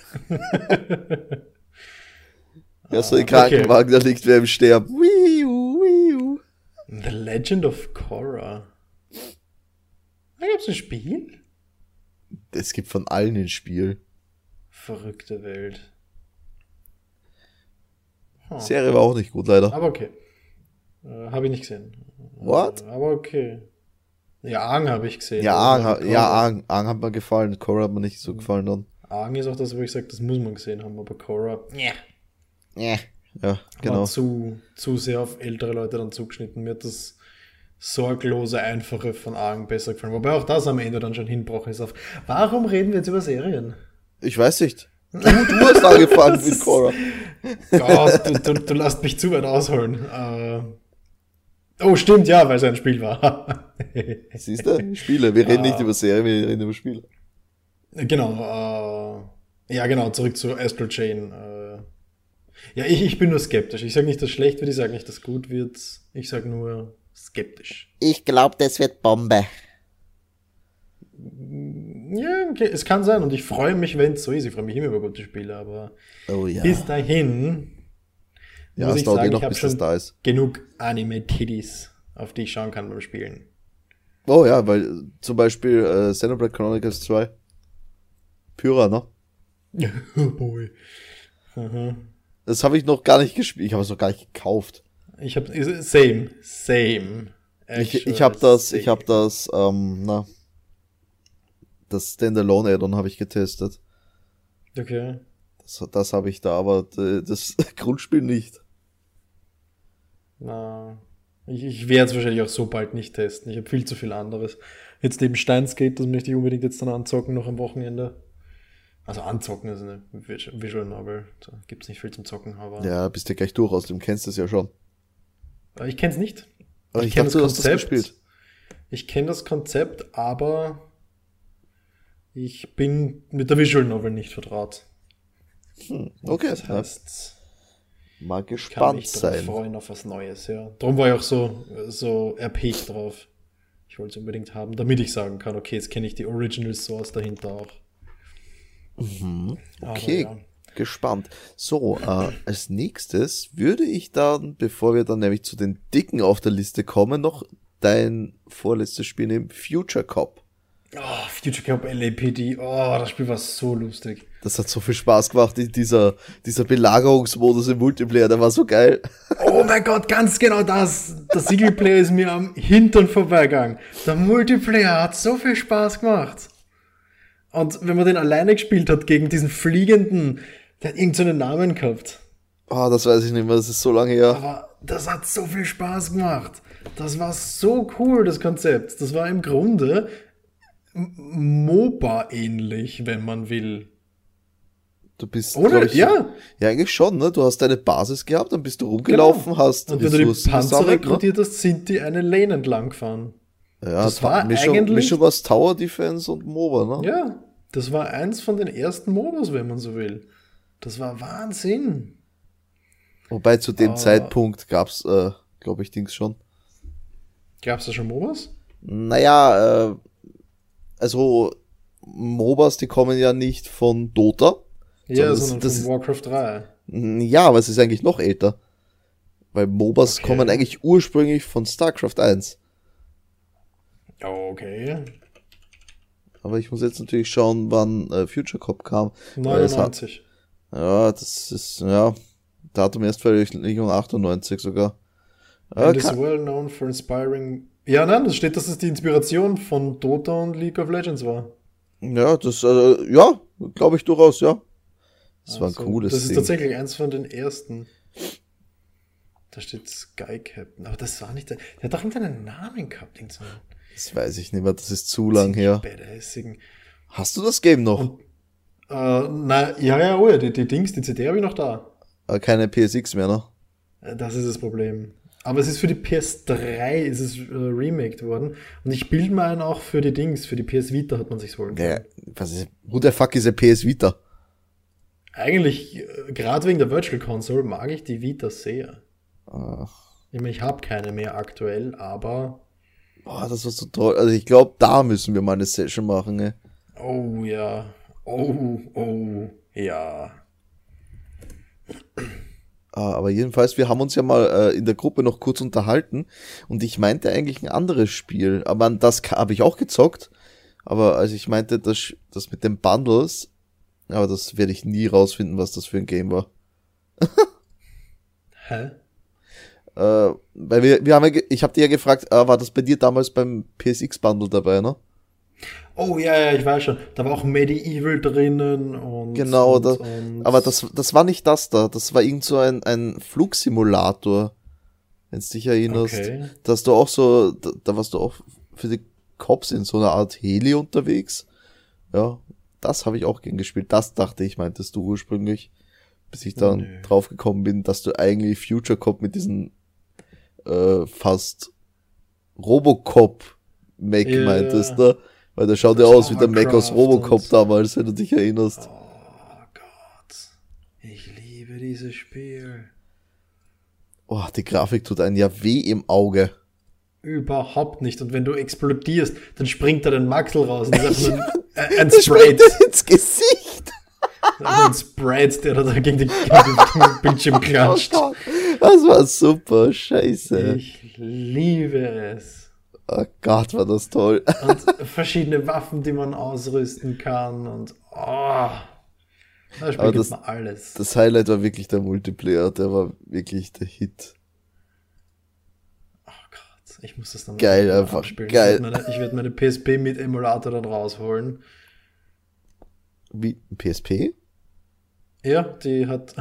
ja, so ein Krankenwagen, da liegt wer im Sterben. Wii U, Wii U. The Legend of Korra. Da gab es ein Spiel? Es gibt von allen ein Spiel. Verrückte Welt. Huh. Serie war auch nicht gut, leider. Aber okay. Äh, habe ich nicht gesehen. What? Äh, aber okay. Ja, Aang habe ich gesehen. Ja, Aang, ha- ja, Aang, Aang hat mir gefallen, Korra hat mir nicht so gefallen dann. Aang ist auch das, wo ich sage, das muss man gesehen haben, aber Korra Ja, ja war genau. zu, zu sehr auf ältere Leute dann zugeschnitten. Mir hat das sorglose, einfache von Aang besser gefallen. Wobei auch das am Ende dann schon hinbrochen ist auf. Warum reden wir jetzt über Serien? Ich weiß nicht. Du, du hast angefangen mit Korra. Gott, du, du, du lässt mich zu weit ausholen. Äh, oh, stimmt, ja, weil es ein Spiel war. [laughs] Siehst du? Spiele. Wir reden nicht über Serien, wir reden über Spiele. genau, äh, ja, genau, zurück zu Astral Chain. Äh, Ja, ich, ich bin nur skeptisch. Ich sage nicht, dass es schlecht wird, ich sage nicht, dass es gut wird. Ich sage nur skeptisch. Ich glaube, das wird Bombe. Ja, okay, es kann sein und ich freue mich, wenn es so ist. Ich freue mich immer über gute Spiele, aber Oh ja. bis dahin ja, muss ich eh sagen, noch, ich habe schon da ist. genug Anime-Titties, auf die ich schauen kann beim Spielen. Oh ja, weil äh, zum Beispiel äh, Xenoblade Chronicles 2. Pyra, ne? [laughs] oh boy. Aha. Das habe ich noch gar nicht gespielt. Ich habe es noch gar nicht gekauft. Ich habe same, same. Ich, ich habe das, ich habe das, ähm, na, das Standalone Add-on habe ich getestet. Okay. Das, das habe ich da, aber äh, das [laughs] Grundspiel nicht. Na, ich, ich werde es wahrscheinlich auch so bald nicht testen. Ich habe viel zu viel anderes. Jetzt neben Steins geht, das möchte ich unbedingt jetzt dann anzocken, noch am Wochenende. Also anzocken ist eine Visual Novel. Da gibt es nicht viel zum Zocken, aber. Ja, bist du gleich durch aus dem kennst du es ja schon. Ich kenne es nicht. Aber ich, kenn dachte, du hast das gespielt. Ich kenne das Konzept, aber ich bin mit der Visual Novel nicht vertraut. Hm, okay, Das heißt, mal kann gespannt mich drauf sein. freuen auf was Neues, ja. Darum war ich auch so, so erpicht drauf. Ich wollte es unbedingt haben, damit ich sagen kann, okay, jetzt kenne ich die Original Source dahinter auch. Mhm. Aber Okay, ja. gespannt. So, äh, als nächstes würde ich dann, bevor wir dann nämlich zu den Dicken auf der Liste kommen, noch dein vorletztes Spiel nehmen, Future Cop. Oh, Future Cup LAPD, oh, das Spiel war so lustig. Das hat so viel Spaß gemacht, die- dieser, dieser Belagerungsmodus im Multiplayer, der war so geil. Oh mein Gott, ganz genau das. Der Singleplayer ist mir am Hintern vorbeigegangen. Der Multiplayer hat so viel Spaß gemacht. Und wenn man den alleine gespielt hat gegen diesen fliegenden, der hat irgendeinen Namen gehabt. Ah, das weiß ich nicht mehr, das ist so lange her. Aber das hat so viel Spaß gemacht. Das war so cool, das Konzept. Das war im Grunde MOBA-ähnlich, wenn man will. Du bist, Oder? ich, Ja. Ja, eigentlich schon, ne? Du hast deine Basis gehabt, dann bist du rumgelaufen, hast Genau. Und wenn du die Ressourcen Panzer gesammelt, ne? rekrutiert hast, sind die eine Lane entlang gefahren. Ja, Das war Mischung, eigentlich- Mischung aus Tower Defense und MOBA, ne? Ja, das war eins von den ersten MOBAs, wenn man so will. Das war Wahnsinn. Wobei zu dem Ah. Zeitpunkt gab's, äh, glaube ich, Dings schon. Gab's da schon MOBAs? Naja, äh, also MOBAs, die kommen ja nicht von Dota. Ja, das- sondern das von ist- Warcraft 3. Ja, aber es ist eigentlich noch älter. Weil MOBAs Okay. kommen eigentlich ursprünglich von StarCraft 1. Okay. Aber ich muss jetzt natürlich schauen, wann äh, Future Cop kam. Weil es hat- 99. Ja, das ist, ja, Datum Erstveröffentlichung 98 sogar. Ja, And is well known for inspiring. Ja, nein, es steht, dass es die Inspiration von Dota und League of Legends war. ja, das, äh, ja, glaube ich durchaus, ja. Das war ein Also, cooles Das ist Ding. tatsächlich eins von den ersten. Da steht Sky Captain. Aber das war nicht der. Der hat doch irgendeinen Namen gehabt, irgendeinen Das weiß ich nicht mehr, das ist zu lang her. Hast du das Game noch? Und- Äh, na, ja, ja, oh ja, die, die Dings, die CD habe ich noch da. Äh, keine PSX mehr, ne? Äh, Das ist das Problem. Aber es ist für die PS3 ist es äh, remaked worden. Und ich bilde mir ein, auch für die Dings, für die PS Vita hat man sich holen können. Ja, was ist, who the fuck ist a PS Vita? Eigentlich, äh, gerade wegen der Virtual Console, mag ich die Vita sehr. Ah, Ich meine, ich habe keine mehr aktuell, aber boah, das war so toll. Also ich glaube, da müssen wir mal eine Session machen, ne? oh ja, oh, oh, ja. Ah, aber jedenfalls, wir haben uns ja mal äh, in der Gruppe noch kurz unterhalten und ich meinte eigentlich ein anderes Spiel, aber an das habe ich auch gezockt. Aber als ich meinte, das, das mit den Bundles, aber das werde ich nie rausfinden, was das für ein Game war. Hä? Äh, weil wir, wir haben ja, ich habe dir ja gefragt, äh, war das bei dir damals beim PSX Bundle dabei, ne? Oh ja, ja, ich weiß schon. Da war auch Medieval drinnen und. Genau, und, da, und aber das, das war nicht das da, das war irgend so ein, ein Flugsimulator, wenn du dich erinnerst. Okay. Da hast du auch so, da, da warst du auch für die Cops in so einer Art Heli unterwegs. Ja, das habe ich auch gern gespielt. Das dachte ich, meintest du ursprünglich, bis ich dann Nö. drauf gekommen bin, dass du eigentlich Future Cop mit diesen äh, fast Robocop Mac Ja. meintest, ne? Weil der schaut ja aus wie der Mac aus Robocop damals, wenn du dich erinnerst. Oh Gott. Ich liebe dieses Spiel. Oh, die Grafik tut einen ja weh im Auge. Überhaupt nicht. Und wenn du explodierst, dann springt da dein Maxel raus. Und [laughs] das ist nur ein, ein Sprite. ins Gesicht. [laughs] ein Sprite, der da gegen den, gegen den Bildschirm [laughs] Oh klatscht. Das war super, scheiße. Ich liebe es. Oh Gott, war das toll. [laughs] Und verschiedene Waffen, die man ausrüsten kann. Und oh, da spielt das- man alles. Das Highlight war wirklich der Multiplayer, der war wirklich der Hit. Oh Gott, ich muss das dann Geil, mal einfach abspielen. geil. Ich werde meine, ich werd meine PSP mit Emulator dann rausholen. Wie PSP? Ja, die hat,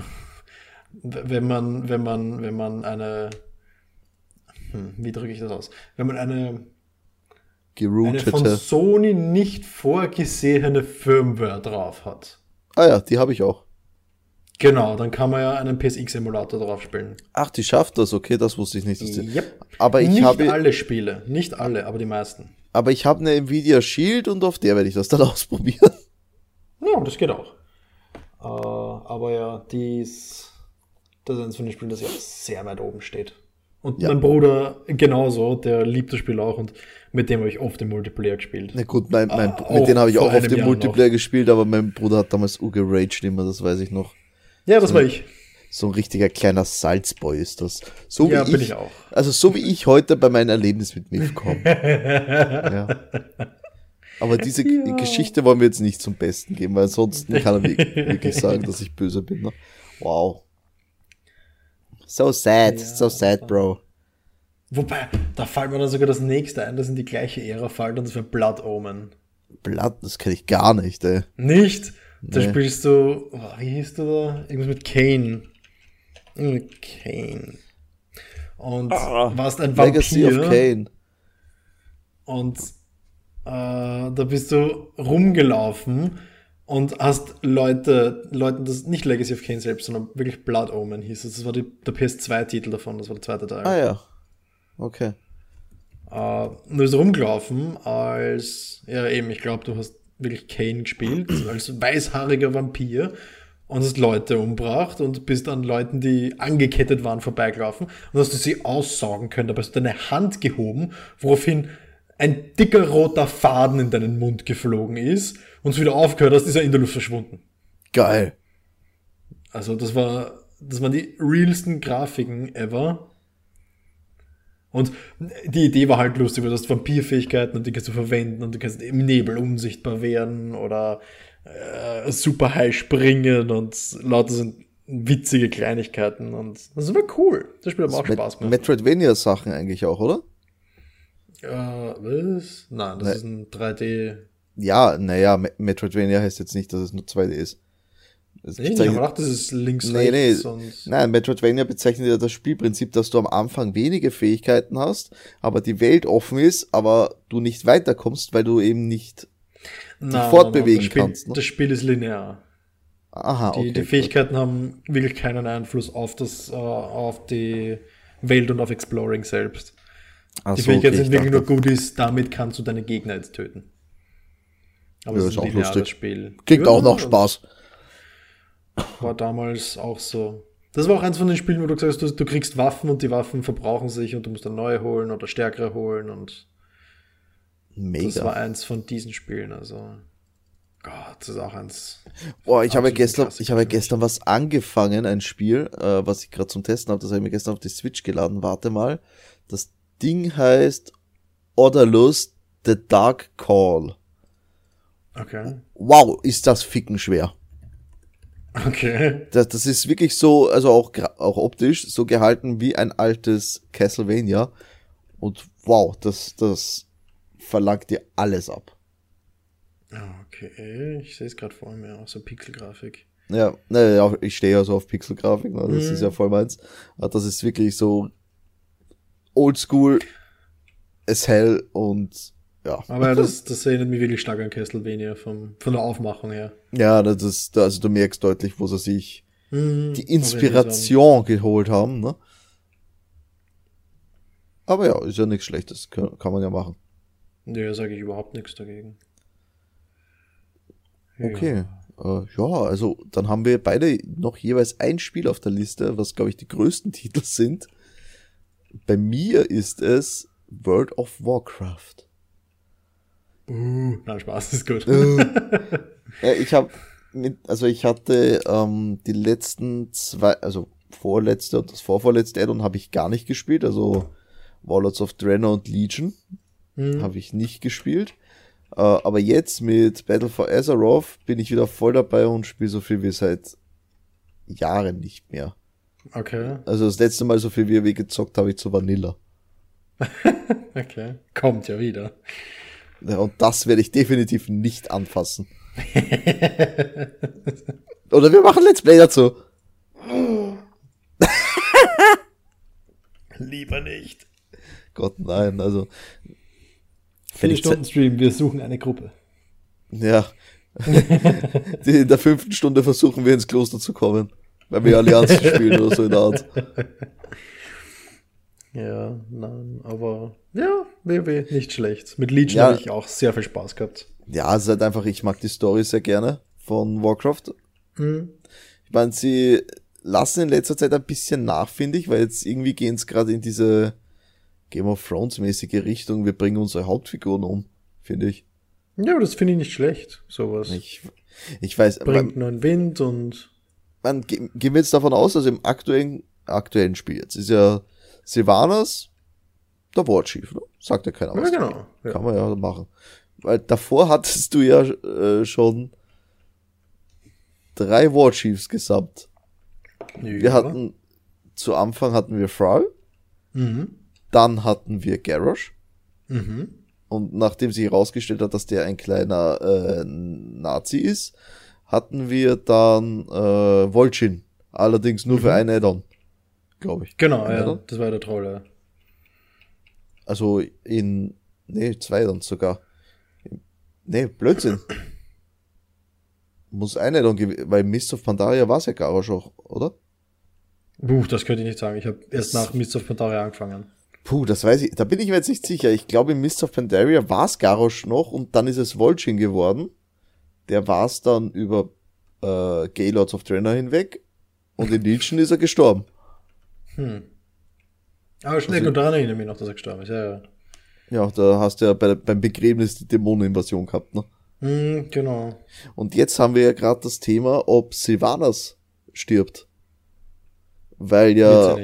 [laughs] wenn man, wenn man, wenn man eine, hm, wie drücke ich das aus? Wenn man eine, eine von. Sony nicht vorgesehene Firmware drauf hat. Ah ja, die habe ich auch. Genau, dann kann man ja einen PSX-Emulator drauf spielen. Ach, die schafft das, okay, das wusste ich nicht. Die... Yep. Aber ich nicht habe, alle Spiele, nicht alle, aber die meisten. aber ich habe eine Nvidia Shield und auf der werde ich das dann [laughs] ausprobieren. Ja, das geht auch. Äh, aber ja, dies, das ist von den Spielen, das ja sehr weit oben steht. Und Ja. mein Bruder genauso, der liebt das Spiel auch und mit dem habe ich oft im Multiplayer gespielt. Na gut, mein, mein, Ah, mit denen habe ich auch dem Jahr Multiplayer gespielt, aber mein Bruder hat damals Uge Rage immer, das weiß ich noch. Ja, das war ich. So ein richtiger kleiner Salzboy ist das. So wie Ja, ich, bin ich auch. Also so wie ich heute bei meinem Erlebnis mit MIF komme. [laughs] ja. Aber diese Ja. Geschichte wollen wir jetzt nicht zum Besten geben, weil ansonsten kann er wirklich, wirklich sagen, dass ich böse bin. Ne? Wow. So sad, Ja. so sad, Bro. Wobei, da fällt mir dann sogar das nächste ein, das in die gleiche Ära fällt und das wäre Blood Omen. Blatt, das kenne ich gar nicht, ey. Nicht? Da Nee. spielst du, oh, wie hieß du da? Irgendwas mit Kane. Mit Kane. Und warst ein Ah, Legacy of Vampir. Kane. Und äh, da bist du rumgelaufen und hast Leute, Leuten das nicht Legacy of Kane selbst, sondern wirklich Blood Omen hieß es. Das war die, der PS2-Titel davon, das war der zweite Teil. Ah ja. Okay. Äh, und du bist rumgelaufen als, ja eben, ich glaube, du hast wirklich Kane gespielt, [clears throat] als weißhaariger Vampir und hast Leute umbracht und bist an Leuten, die angekettet waren, vorbeigelaufen und hast du sie aussaugen können. Dabei hast du deine Hand gehoben, woraufhin ein dicker roter Faden in deinen Mund geflogen ist und es wieder aufgehört hast, ist er in der Luft verschwunden. Geil. Also das war, das waren die realsten Grafiken ever. Und die Idee war halt lustig, weil du hast Vampirfähigkeiten und die kannst du verwenden und du kannst im Nebel unsichtbar werden oder äh, super high springen und lauter sind witzige Kleinigkeiten und das war cool. Das Spiel hat auch Spaß gemacht. Metroidvania-Sachen eigentlich auch, oder? Äh, was? Nein, das Ne. ist ein 3D. Ja, naja, Me- Metroidvania heißt jetzt nicht, dass es nur 2D ist. Es Nee, ich bezeichnet- habe gedacht, das ist links, Nee, rechts nee. Nein, Metroidvania bezeichnet ja das Spielprinzip, dass du am Anfang wenige Fähigkeiten hast, aber die Welt offen ist, aber du nicht weiterkommst, weil du eben nicht. Nein, fortbewegen das Spiel, kannst, ne? Das Spiel ist linear. Aha, Die, okay. die Fähigkeiten haben wirklich keinen Einfluss auf das, äh, auf die Welt und auf Exploring selbst. Ach Die so, Fähigkeiten okay, nur dachte, Goodies, damit kannst du deine Gegner jetzt töten. Aber Ja, es ist ist auch lustig. Spiel. Klingt Ja, auch noch Spaß. War damals auch so. Das war auch eins von den Spielen, wo du gesagt hast, du, du kriegst Waffen und die Waffen verbrauchen sich und du musst dann neue holen oder stärkere holen und das war Mega. eins von diesen Spielen. Also Gott, das ist auch eins. Boah, ich habe gestern, Klassiker ich habe gestern was angefangen, ein Spiel, äh, was ich gerade zum Testen habe, das habe ich mir gestern auf die Switch geladen. Warte mal. Das Ding heißt Orderlust The Dark Call. Okay. Wow, ist das ficken schwer. Okay. Das, das ist wirklich so, also auch, auch optisch, so gehalten wie ein altes Castlevania. Und wow, das, das verlangt dir alles ab. Okay, ich sehe es gerade vor mir, auch so Pixelgrafik. Ja, ne, ich stehe ja so auf Pixelgrafik, ne, das Mhm. ist ja voll meins. Aber Das ist wirklich so oldschool as hell und ja. Aber ja, das, das erinnert mich wirklich stark an Castlevania vom, von der Aufmachung her. Ja, das ist, also du merkst deutlich, wo sie sich Mhm, die Inspiration geholt haben, ne? Aber ja, ist ja nichts Schlechtes, kann, kann man ja machen. Nee, sage ich überhaupt nichts dagegen. Okay. Äh, ja, also dann haben wir beide noch jeweils ein Spiel auf der Liste, was glaube ich die größten Titel sind. Bei mir ist es World of Warcraft. Uh, na Spaß, ist gut. [laughs] ja, ich habe mit, also ich hatte ähm, die letzten zwei, also vorletzte und das vorvorletzte Addon habe ich gar nicht gespielt, also Warlords of Draenor und Legion mhm. habe ich nicht gespielt. Äh, aber jetzt mit Battle for Azeroth bin ich wieder voll dabei und spiele so viel wie seit Jahren nicht mehr. Okay. Also das letzte Mal so viel wie wir gezockt habe ich zu Vanilla. [laughs] okay. Kommt ja wieder. Ja, und das werde ich definitiv nicht anfassen. [laughs] Oder wir machen Let's Play dazu. Lieber nicht. Gott, nein, also. Vier Stunden Stream, wir suchen eine Gruppe. Ja. [laughs] In der fünften Stunde versuchen wir ins Kloster zu kommen, weil wir Allianz [laughs] spielen oder so in der Art. Ja, nein, aber ja, WoW nicht schlecht. Mit Legion ja. habe ich auch sehr viel Spaß gehabt. Ja, es ist halt einfach, ich mag die Story sehr gerne von Warcraft. Mhm. Ich meine, sie lassen in letzter Zeit ein bisschen nach, finde ich, weil jetzt irgendwie gehen es gerade in diese Game of Thrones mäßige Richtung. Wir bringen unsere Hauptfiguren um, finde ich. Ja, das finde ich nicht schlecht, sowas. Ich, ich weiß. Bringt neuen Wind und. Man, gehen wir jetzt davon aus, dass im aktuellen, aktuellen Spiel jetzt ist ja Sylvanas der Warchief, ne? Sagt ja keiner was. Ja, genau. Ja. Kann man ja machen. Weil davor hattest du ja äh, schon drei Warchiefs gesamt. Ja. Wir hatten, zu Anfang hatten wir Thrall. Mhm. Dann hatten wir Garrosh. Mhm. Und nachdem sich herausgestellt hat, dass der ein kleiner äh, Nazi ist, hatten wir dann äh, Volchin. Allerdings nur mhm. für ein Addon. Glaube ich. Genau, ja. Das war der Troll, ja. Also in. Nee, zwei dann sogar. Nee, Blödsinn. Muss ein Addon gewesen, weil Mist of Pandaria war es ja Garrosh auch, oder? Puh, das könnte ich nicht sagen. Ich habe erst nach Mist of Pandaria angefangen. Puh, das weiß ich. Da bin ich mir jetzt nicht sicher. Ich glaube, in Mist of Pandaria war es Garrosh noch und dann ist es Volchin geworden. Der war es dann über äh, Gaylords of Draenor hinweg und in Legion ist er gestorben. Hm. Aber Schneck also, und daran erinnere mich noch, dass er gestorben ist. Ja, ja. ja da hast du ja bei, beim Begräbnis die Dämoneninvasion gehabt, ne? Hm, genau. Und jetzt haben wir ja gerade das Thema, ob Sylvanas stirbt. Weil ja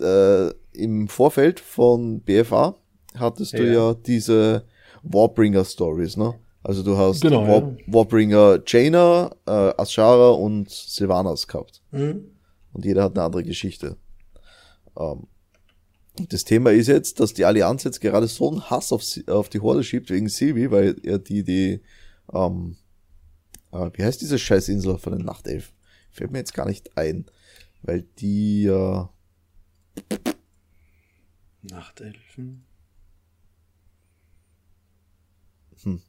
äh, im Vorfeld von BFA hattest du ja, diese Warbringer Stories, ne? Also du hast genau, War, ja. Warbringer Jaina, äh, Ashara und Sylvanas gehabt. Mhm. Und jeder hat eine andere Geschichte. Ähm, das Thema ist jetzt, dass die Allianz jetzt gerade so einen Hass auf, auf die Horde schiebt wegen Silvi, weil er die, die, ähm, äh, wie heißt diese Scheißinsel von den Nachtelfen? Fällt mir jetzt gar nicht ein, weil die, äh, Nachtelfen? Hm.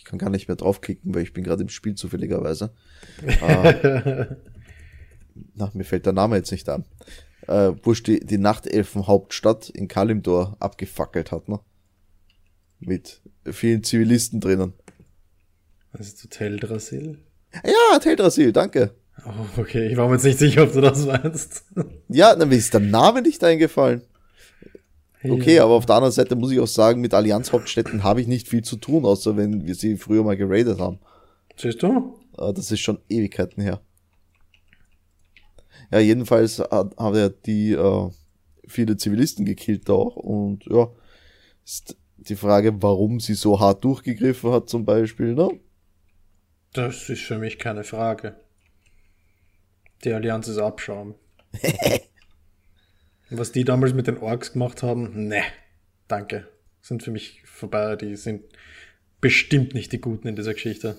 Ich kann gar nicht mehr draufklicken, weil ich bin gerade im Spiel zufälligerweise. äh, [laughs] na, mir fällt der Name jetzt nicht an. Äh, wo die, die Nachtelfen-Hauptstadt in Kalimdor abgefackelt hat, ne? Mit vielen Zivilisten drinnen. Also zu Teldrassil? Ja, Teldrassil, danke. Oh, okay, ich war mir jetzt nicht sicher, ob du das meinst. ja, dann ist der Name nicht eingefallen. Okay, ja. aber auf der anderen Seite muss ich auch sagen, mit Allianz-Hauptstädten habe ich nicht viel zu tun, außer wenn wir sie früher mal geradet haben. Siehst du? Äh, das ist schon Ewigkeiten her. Ja, jedenfalls hat er die äh, viele Zivilisten gekillt auch und ja, ist die Frage, warum sie so hart durchgegriffen hat zum Beispiel, ne? Das ist für mich keine Frage. Die Allianz ist Abschaum. [laughs] Was die damals mit den Orks gemacht haben, ne, danke. Sind für mich vorbei. Die sind bestimmt nicht die Guten in dieser Geschichte.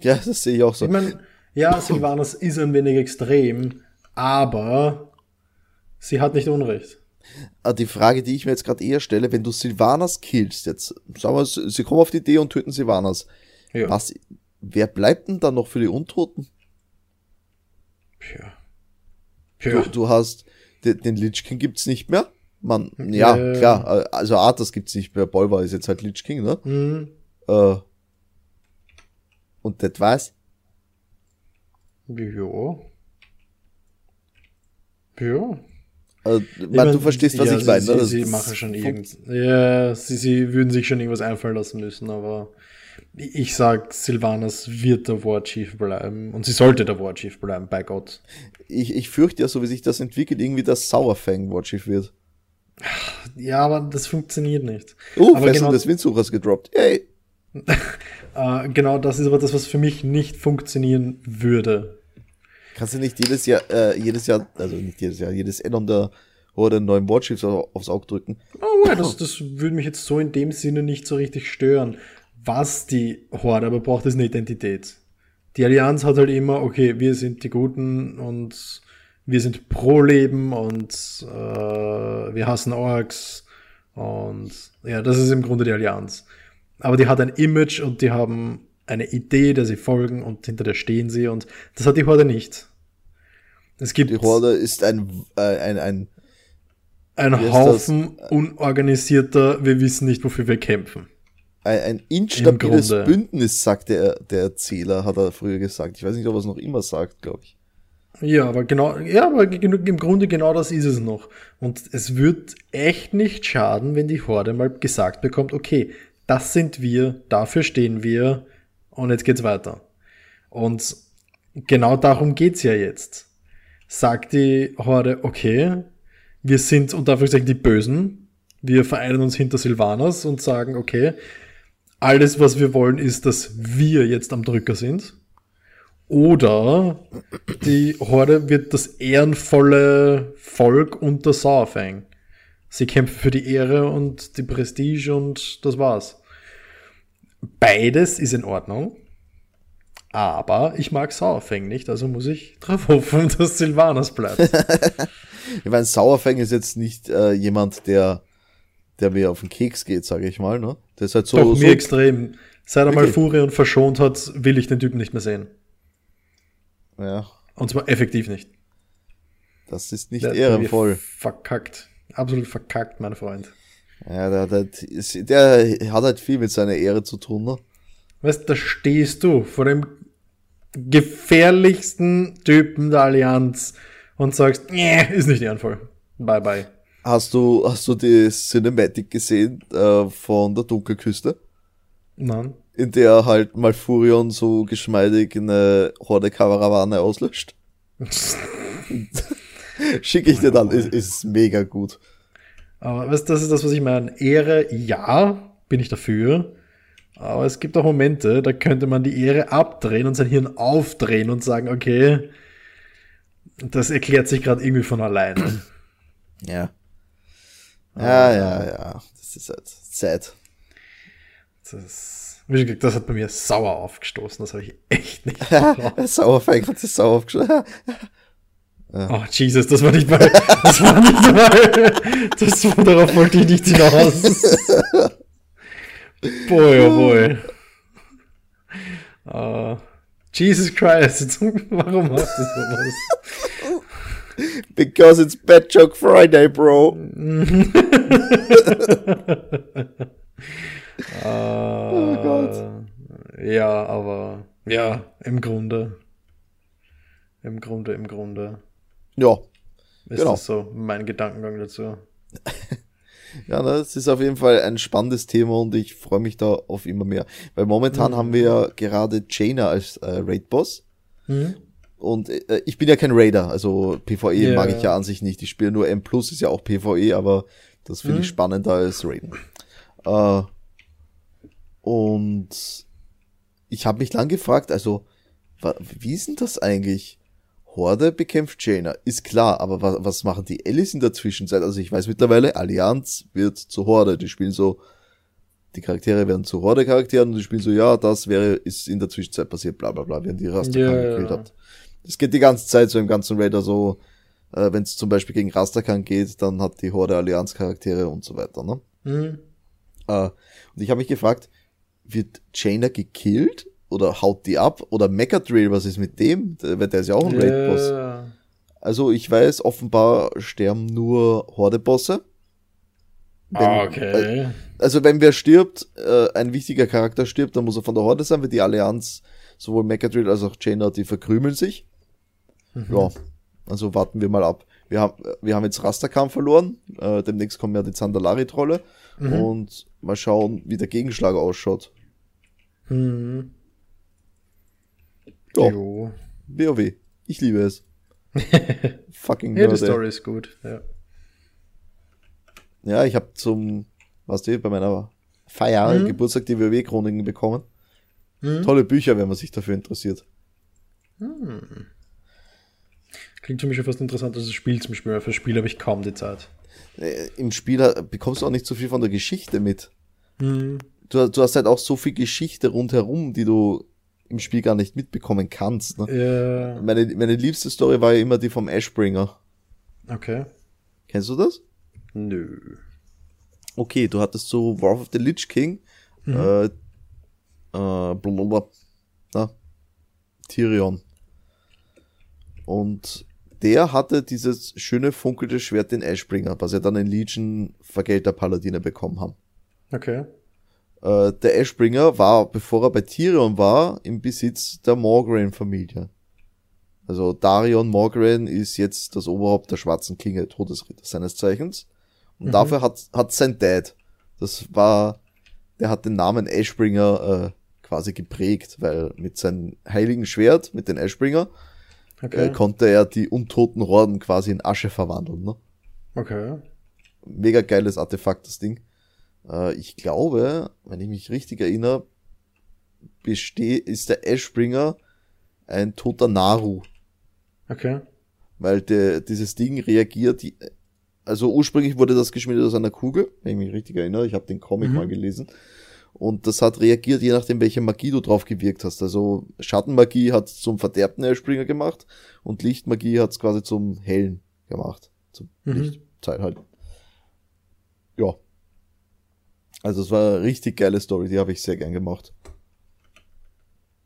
Ja, das sehe ich auch so. Ich meine, ja, Sylvanas [laughs] ist ein wenig extrem, aber sie hat nicht Unrecht. Ah, die Frage, die ich mir jetzt gerade eher stelle, wenn du Sylvanas killst, jetzt sagen wir, sie kommen auf die Idee und töten Sylvanas. Ja. Was, wer bleibt denn dann noch für die Untoten? Ja. ja. Du, du hast, den, Lich King gibt's nicht mehr. Man, ja, äh. klar, also Arthas gibt's nicht mehr. Bolvar ist jetzt halt Lich King, ne? Mhm. Äh, Und das war's? Ja. Ja. Also, man, du verstehst, was ja, ich meine. Sie, ne? sie, sie machen schon irgend. Ja, sie, sie würden sich schon irgendwas einfallen lassen müssen, aber ich sag, Sylvanas wird der War Chief bleiben und sie sollte der War Chief bleiben, bei Gott. Ich, ich fürchte ja, so wie sich das entwickelt, irgendwie das Sauerfang War Chief wird. Ja, aber das funktioniert nicht. Uh, aber Fesseln des Windsuchers gedroppt. Yay! [laughs] äh, genau das ist aber das, was für mich nicht funktionieren würde. Kannst du nicht jedes Jahr, äh, jedes Jahr, also nicht jedes Jahr, jedes Addon der oder einen neuen Warchiefs aufs Auge drücken? Oh, das, das würde mich jetzt so in dem Sinne nicht so richtig stören. Was die Horde aber braucht, ist eine Identität. Die Allianz hat halt immer, okay, wir sind die Guten und wir sind pro Leben und äh, wir hassen Orks und ja, das ist im Grunde die Allianz. Aber die hat ein Image und die haben eine Idee, der sie folgen und hinter der stehen sie und das hat die Horde nicht. Es gibt die Horde ist ein äh, ein ein ein Haufen unorganisierter, wir wissen nicht, wofür wir kämpfen. Ein, ein instabiles Bündnis, sagt der, der Erzähler, hat er früher gesagt. Ich weiß nicht, ob er es noch immer sagt, glaube ich. Ja, aber genau, ja, aber im Grunde genau das ist es noch. Und es wird echt nicht schaden, wenn die Horde mal gesagt bekommt, okay, das sind wir, dafür stehen wir und jetzt geht's weiter. Und genau darum geht's ja jetzt. Sagt die Horde, okay, wir sind unter Anführungszeichen die Bösen, wir vereinen uns hinter Silvanas und sagen, okay, alles, was wir wollen, ist, dass wir jetzt am Drücker sind. Oder die Horde wird das ehrenvolle Volk unter Sauerfang. Sie kämpfen für die Ehre und die Prestige und das war's. Beides ist in Ordnung. Aber ich mag Sauerfang nicht, also muss ich [laughs] drauf hoffen, dass Silvanas bleibt. [laughs] ich meine, Sauerfang ist jetzt nicht äh, jemand, der, der mir auf den Keks geht, sage ich mal. Ne? Der ist halt so. Doch, mir so extrem. Seit er mal Furion verschont hat, will ich den Typen nicht mehr sehen. Ja. Und zwar effektiv nicht. Das ist nicht der ehrenvoll. Verkackt. Absolut verkackt, mein Freund. Ja, der, der, der hat halt viel mit seiner Ehre zu tun, ne? Weißt, da stehst du vor dem gefährlichsten Typen der Allianz und sagst, nee, ist nicht ehrenvoll. Bye bye. Hast du, hast du die Cinematic gesehen äh, von der Dunkelküste? Nein. In der halt Malfurion so geschmeidig eine Horde-Karawane auslöscht? [laughs] Schicke ich dir dann, ist, ist mega gut. Aber weißt, das ist das, was ich meine. Ehre, ja, bin ich dafür. Aber es gibt auch Momente, da könnte man die Ehre abdrehen und sein Hirn aufdrehen und sagen, okay, das erklärt sich gerade irgendwie von alleine. Ja. Ja, ja, ja. Das ist halt sad. Das, das hat bei mir sauer aufgestoßen. Das habe ich echt nicht. Sauerfeig hat sich sauer aufgestoßen. [laughs] Ja. Oh, Jesus, das war nicht mal. Das war nicht mal. Das war, darauf wollte ich nicht hinaus. Boy, oh boy. Uh, Jesus Christ, [laughs] warum machst du sowas? [laughs] Because it's Bad Joke Friday, bro. uh, [laughs] oh Gott. Ja, aber ja, im Grunde. Im Grunde, im Grunde. Ja. Ist genau. das so mein Gedankengang dazu? [laughs] Ja, das ist auf jeden Fall ein spannendes Thema und ich freue mich da auf immer mehr. Weil momentan mhm. haben wir ja gerade Jaina als äh, Raid-Boss. Mhm. Und äh, ich bin ja kein Raider, also PvE yeah. mag ich ja an sich nicht. Ich spiele nur M ist ja auch PvE, aber das finde mhm. ich spannender als Raiden. Äh, und ich habe mich lang gefragt, also, wie ist denn das eigentlich? Horde bekämpft Jaina, ist klar, aber was, was machen die Ellis in der Zwischenzeit? Also ich weiß mittlerweile, Allianz wird zur Horde, die spielen so, die Charaktere werden zu Horde-Charakteren und die spielen so, ja, das wäre, ist in der Zwischenzeit passiert, bla bla bla, während die Rastakan yeah, gekillt hat. Das geht die ganze Zeit so im ganzen Raider so, äh, wenn es zum Beispiel gegen Rastakan geht, dann hat die Horde Allianz-Charaktere und so weiter, ne? Mhm. Äh, und ich habe mich gefragt, wird Jaina gekillt oder haut die ab? Oder Mechadrill, was ist mit dem? Der, der ist ja auch ein yeah. Raid-Boss. Also ich weiß, offenbar sterben nur Horde-Bosse. Ah, okay. Äh, also wenn wer stirbt, äh, ein wichtiger Charakter stirbt, dann muss er von der Horde sein, weil die Allianz sowohl Mechadrill als auch Jaina, die verkrümeln sich. Ja, also warten wir mal ab. Wir haben, wir haben jetzt Rastakam verloren, äh, demnächst kommen ja die Zandalari-Trolle und mal schauen, wie der Gegenschlag ausschaut. Mhm. Ja, Jo. WoW. Ich liebe es. [laughs] Fucking Ja, die Nerd, ey. Story ist gut. Ja. Ja, ich habe zum, was du, bei meiner Feier, Mhm. Geburtstag die WoW-Chroniken bekommen. Tolle Bücher, wenn man sich dafür interessiert. Klingt für mich schon fast interessant, als das Spiel zum weil für das Spiel habe ich kaum die Zeit. Äh, Im Spiel äh, bekommst du auch nicht so viel von der Geschichte mit. Mhm. Du, du hast halt auch so viel Geschichte rundherum, die du im Spiel gar nicht mitbekommen kannst. Ne? Ja, Meine, meine liebste Story war ja immer die vom Ashbringer. okay. Kennst du das? Nö. Okay, du hattest so War of the Lich King, äh, äh, blablabla, na, Tyrion. Und der hatte dieses schöne funkelte Schwert, den Ashbringer, was ja dann in Legion Vergelter Paladine bekommen haben. Okay. Äh, der Ashbringer war, bevor er bei Tyrion war, im Besitz der Morgraine-Familie. Also Darion Morgraine ist jetzt das Oberhaupt der Schwarzen Klinge, Todesritter seines Zeichens. Und dafür hat, hat sein Dad, das war, der hat den Namen Ashbringer äh, quasi geprägt, weil mit seinem heiligen Schwert, mit den Ashbringer, Okay. äh, konnte er die untoten Horden quasi in Asche verwandeln. Ne? okay. mega geiles Artefakt, das Ding. Äh, ich glaube, wenn ich mich richtig erinnere, beste ist der Ashbringer ein toter Naru, Okay. weil der, dieses Ding reagiert, die, also ursprünglich wurde das geschmiedet aus einer Kugel, wenn ich mich richtig erinnere, ich habe den Comic Mhm. mal gelesen. Und das hat reagiert, je nachdem, welche Magie du drauf gewirkt hast. Also Schattenmagie hat zum verderbten Ashbringer gemacht und Lichtmagie hat es quasi zum hellen gemacht. Zum Mhm. Lichtteil halt. Ja. Also es war eine richtig geile Story, die habe ich sehr gern gemacht.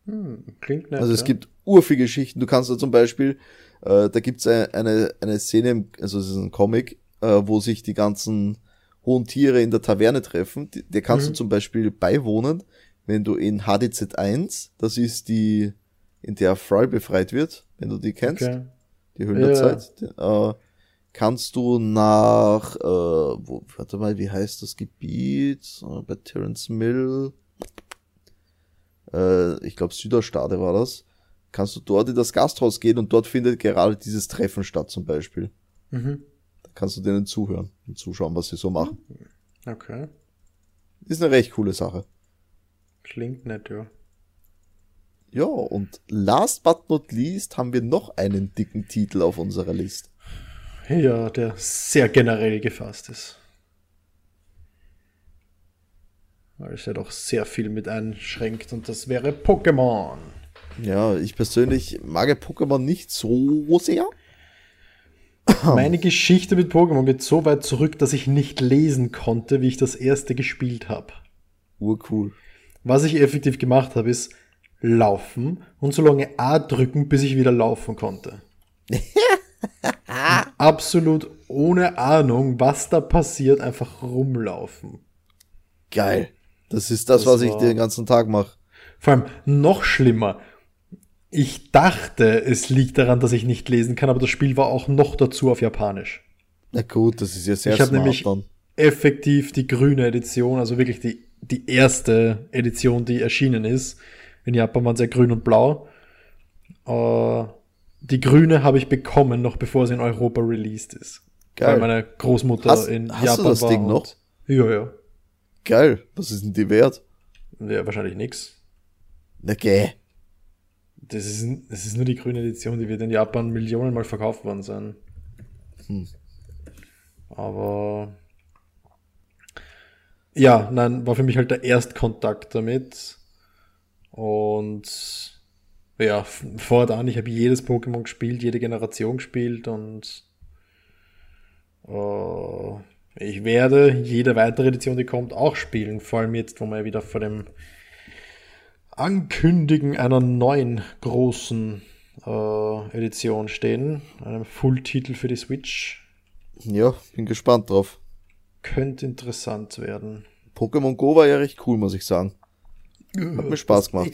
Hm, klingt nett. Also es ja. gibt urviel Geschichten. Du kannst da zum Beispiel, äh, da gibt's eine, eine, eine Szene, im, also es ist ein Comic, äh, wo sich die ganzen hohen Tiere in der Taverne treffen. Der kannst Mhm. du zum Beispiel beiwohnen, wenn du in HDZ1, das ist die, in der Fry befreit wird, wenn du die kennst, Okay. die Höhlerzeit, äh, kannst du nach, äh, wo, warte mal, wie heißt das Gebiet? Äh, bei Terence Mill, äh, ich glaube Süderstade war das, kannst du dort in das Gasthaus gehen und dort findet gerade dieses Treffen statt zum Beispiel. Mhm. Kannst du denen zuhören und zuschauen, was sie so machen. Okay. Ist eine recht coole Sache. Klingt nett, ja. Ja, und last but not least haben wir noch einen dicken Titel auf unserer Liste. Ja, der sehr generell gefasst ist. Weil es ja doch sehr viel mit einschränkt und das wäre Pokémon. Ja, ich persönlich mag Pokémon nicht so sehr. [clears throat] Meine Geschichte mit Pokémon geht so weit zurück, dass ich nicht lesen konnte, wie ich das erste gespielt habe. Urcool. Was ich effektiv gemacht habe, ist laufen und so lange A drücken, bis ich wieder laufen konnte. [laughs] Absolut ohne Ahnung, was da passiert, einfach rumlaufen. Geil. Das ist das, Das was ich den ganzen Tag mache. Vor allem noch schlimmer. Ich dachte, es liegt daran, dass ich nicht lesen kann, aber das Spiel war auch noch dazu auf Japanisch. Na gut, das ist ja sehr ich habe nämlich dann. effektiv die grüne Edition, also wirklich die, die erste Edition, die erschienen ist. In Japan waren sie ja grün und blau. Äh, die grüne habe ich bekommen, noch bevor sie in Europa released ist. Geil. Weil meine Großmutter Hast- in hast du Japan das war. Ding noch? Ja, ja. Geil. Was ist denn die wert? Ja, wahrscheinlich nix. Na geh. Das ist, das ist nur die grüne Edition, die wird in Japan Millionen Mal verkauft worden sein. Hm. Aber ja, nein, war für mich halt der Erstkontakt damit. Und ja, fortan, ich habe jedes Pokémon gespielt, jede Generation gespielt und äh, ich werde jede weitere Edition, die kommt, auch spielen. Vor allem jetzt, wo wir wieder vor dem Ankündigen einer neuen großen äh, Edition stehen. Einem Full-Titel für die Switch. Ja, bin gespannt drauf. Könnte interessant werden. Pokémon Go war ja recht cool, muss ich sagen. Hat mir Spaß gemacht.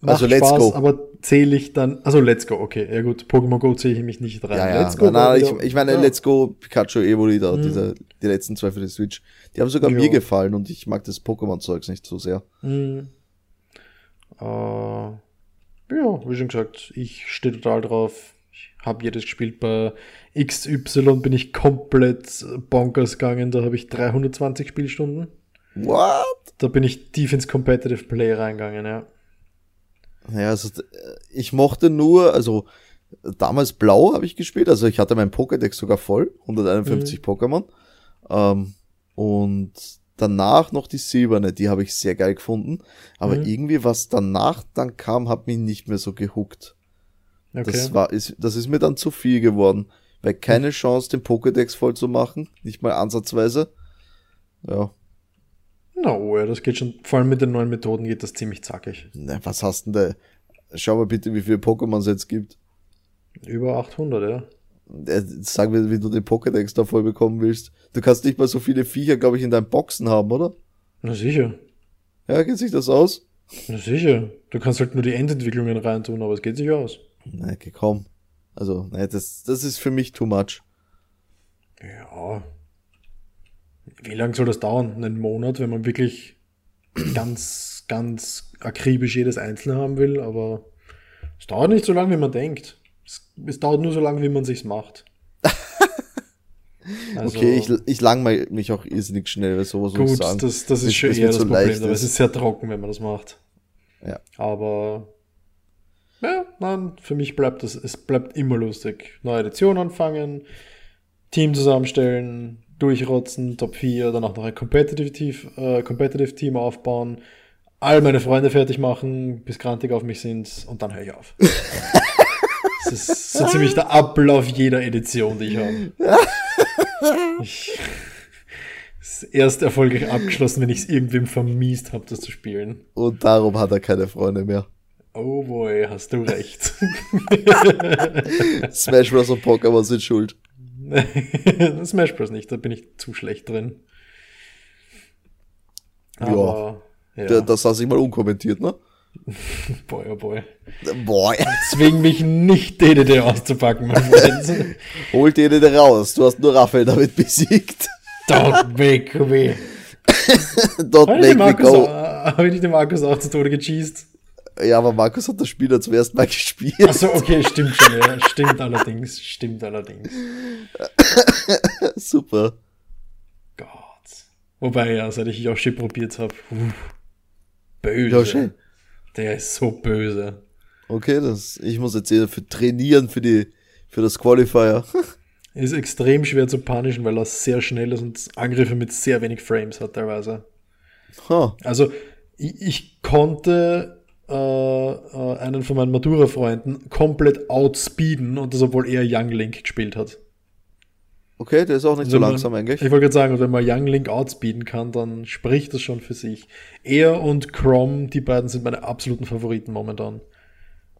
Macht Also, let's Spaß, go. aber zähle ich dann. Also Let's Go, okay. Ja gut, Pokémon Go zähle ich mich nicht rein. Ja, ja. Let's Go. nein, nein, ich, ich meine, ja. Let's Go, Pikachu, Evoli, da, diese, die letzten zwei für die Switch. Die haben sogar Ja. mir gefallen und ich mag das Pokémon-Zeugs nicht so sehr. Mhm. Äh, ja, wie schon gesagt, ich stehe total drauf. Ich habe jedes gespielt. Bei XY bin ich komplett bonkers gegangen. Da habe ich 320 Spielstunden. What? Da bin ich tief ins Competitive Play reingegangen, ja. Ja, also äh, ich mochte nur, also damals Blau habe ich gespielt, also ich hatte mein Pokédex sogar voll, 151 Pokémon. Ähm, und danach noch die Silberne, die habe ich sehr geil gefunden. Aber Mhm. irgendwie, was danach dann kam, hat mich nicht mehr so gehuckt. Okay. Das war, ist, das ist mir dann zu viel geworden. Weil keine Chance, den Pokédex voll zu machen, nicht mal ansatzweise. Ja, Na, oh ja, das geht schon. Vor allem mit den neuen Methoden geht das ziemlich zackig. ne, was hast denn da? Schau mal bitte, wie viele Pokémon es jetzt gibt. Über 800, ja. Äh, Sag mir, wie du den Pokédex da voll bekommen willst. Du kannst nicht mal so viele Viecher, glaube ich, in deinen Boxen haben, oder? Na sicher. Ja, geht sich das aus? Na sicher. Du kannst halt nur die Endentwicklungen reintun, aber es geht sich aus. Ne, okay, komm. Also, ne, das, das ist für mich too much. Ja. Wie lange soll das dauern? Einen Monat, wenn man wirklich [clears throat] ganz, ganz akribisch jedes Einzelne haben will, aber es dauert nicht so lange, wie man denkt. Es, es dauert nur so lange, wie man sich's macht. [laughs] Also, Okay, ich, ich langweil mich auch irrsinnig schnell, weil sowas gut, sagen. das, das ist Bis- schon eher das zu Problem, aber ist. es ist sehr trocken, wenn man das macht. Ja. Aber ja, nein, für mich bleibt das, es bleibt immer lustig. Neue Edition anfangen, Team zusammenstellen, durchrotzen, Top 4, danach noch ein Competitive, Team- äh, Competitive Team aufbauen, all meine Freunde fertig machen, bis grantig auf mich sind und dann höre ich auf. [laughs] das ist so ziemlich der Ablauf jeder Edition, die ich habe. Ich, ist erst erfolgreich abgeschlossen, wenn ich es irgendwem vermiest habe, das zu spielen. Und darum hat er keine Freunde mehr. Oh boy, hast du recht. [laughs] Smash Bros. und Pokémon sind schuld. [laughs] Smash Bros. nicht, da bin ich zu schlecht drin. Ja. Aber, ja. Da- Das lasse ich mal unkommentiert, ne? [laughs] boy, oh boy. Boah, Zwing mich nicht, DDD auszupacken, mein Freund. [laughs] hol den raus. Du hast nur Raphael damit besiegt. Don't make me. [laughs] Don't Habe make me Markus go. auch- hab ich nicht den Markus auch zu Tode gecheased? Ja, aber Markus hat das Spiel ja zum ersten Mal gespielt. Achso, okay, stimmt schon, ja. Stimmt allerdings, stimmt allerdings. Super. Gott. Wobei, ja, seit ich Yoshi probiert habe. Böse. Yoshi? Der ist so böse. Okay, das, ich muss jetzt eher für trainieren für die, für das Qualifier. [laughs] Ist extrem schwer zu punishen, weil er sehr schnell ist und Angriffe mit sehr wenig Frames hat teilweise. Ha. Also ich, ich konnte äh, äh, einen von meinen Matura-Freunden komplett outspeeden und das, obwohl er Young Link gespielt hat. Okay, der ist auch nicht so Wenn man- langsam eigentlich. Ich wollte gerade sagen, wenn man Young Link outspeeden kann, dann spricht das schon für sich. Er und Crom, die beiden sind meine absoluten Favoriten momentan.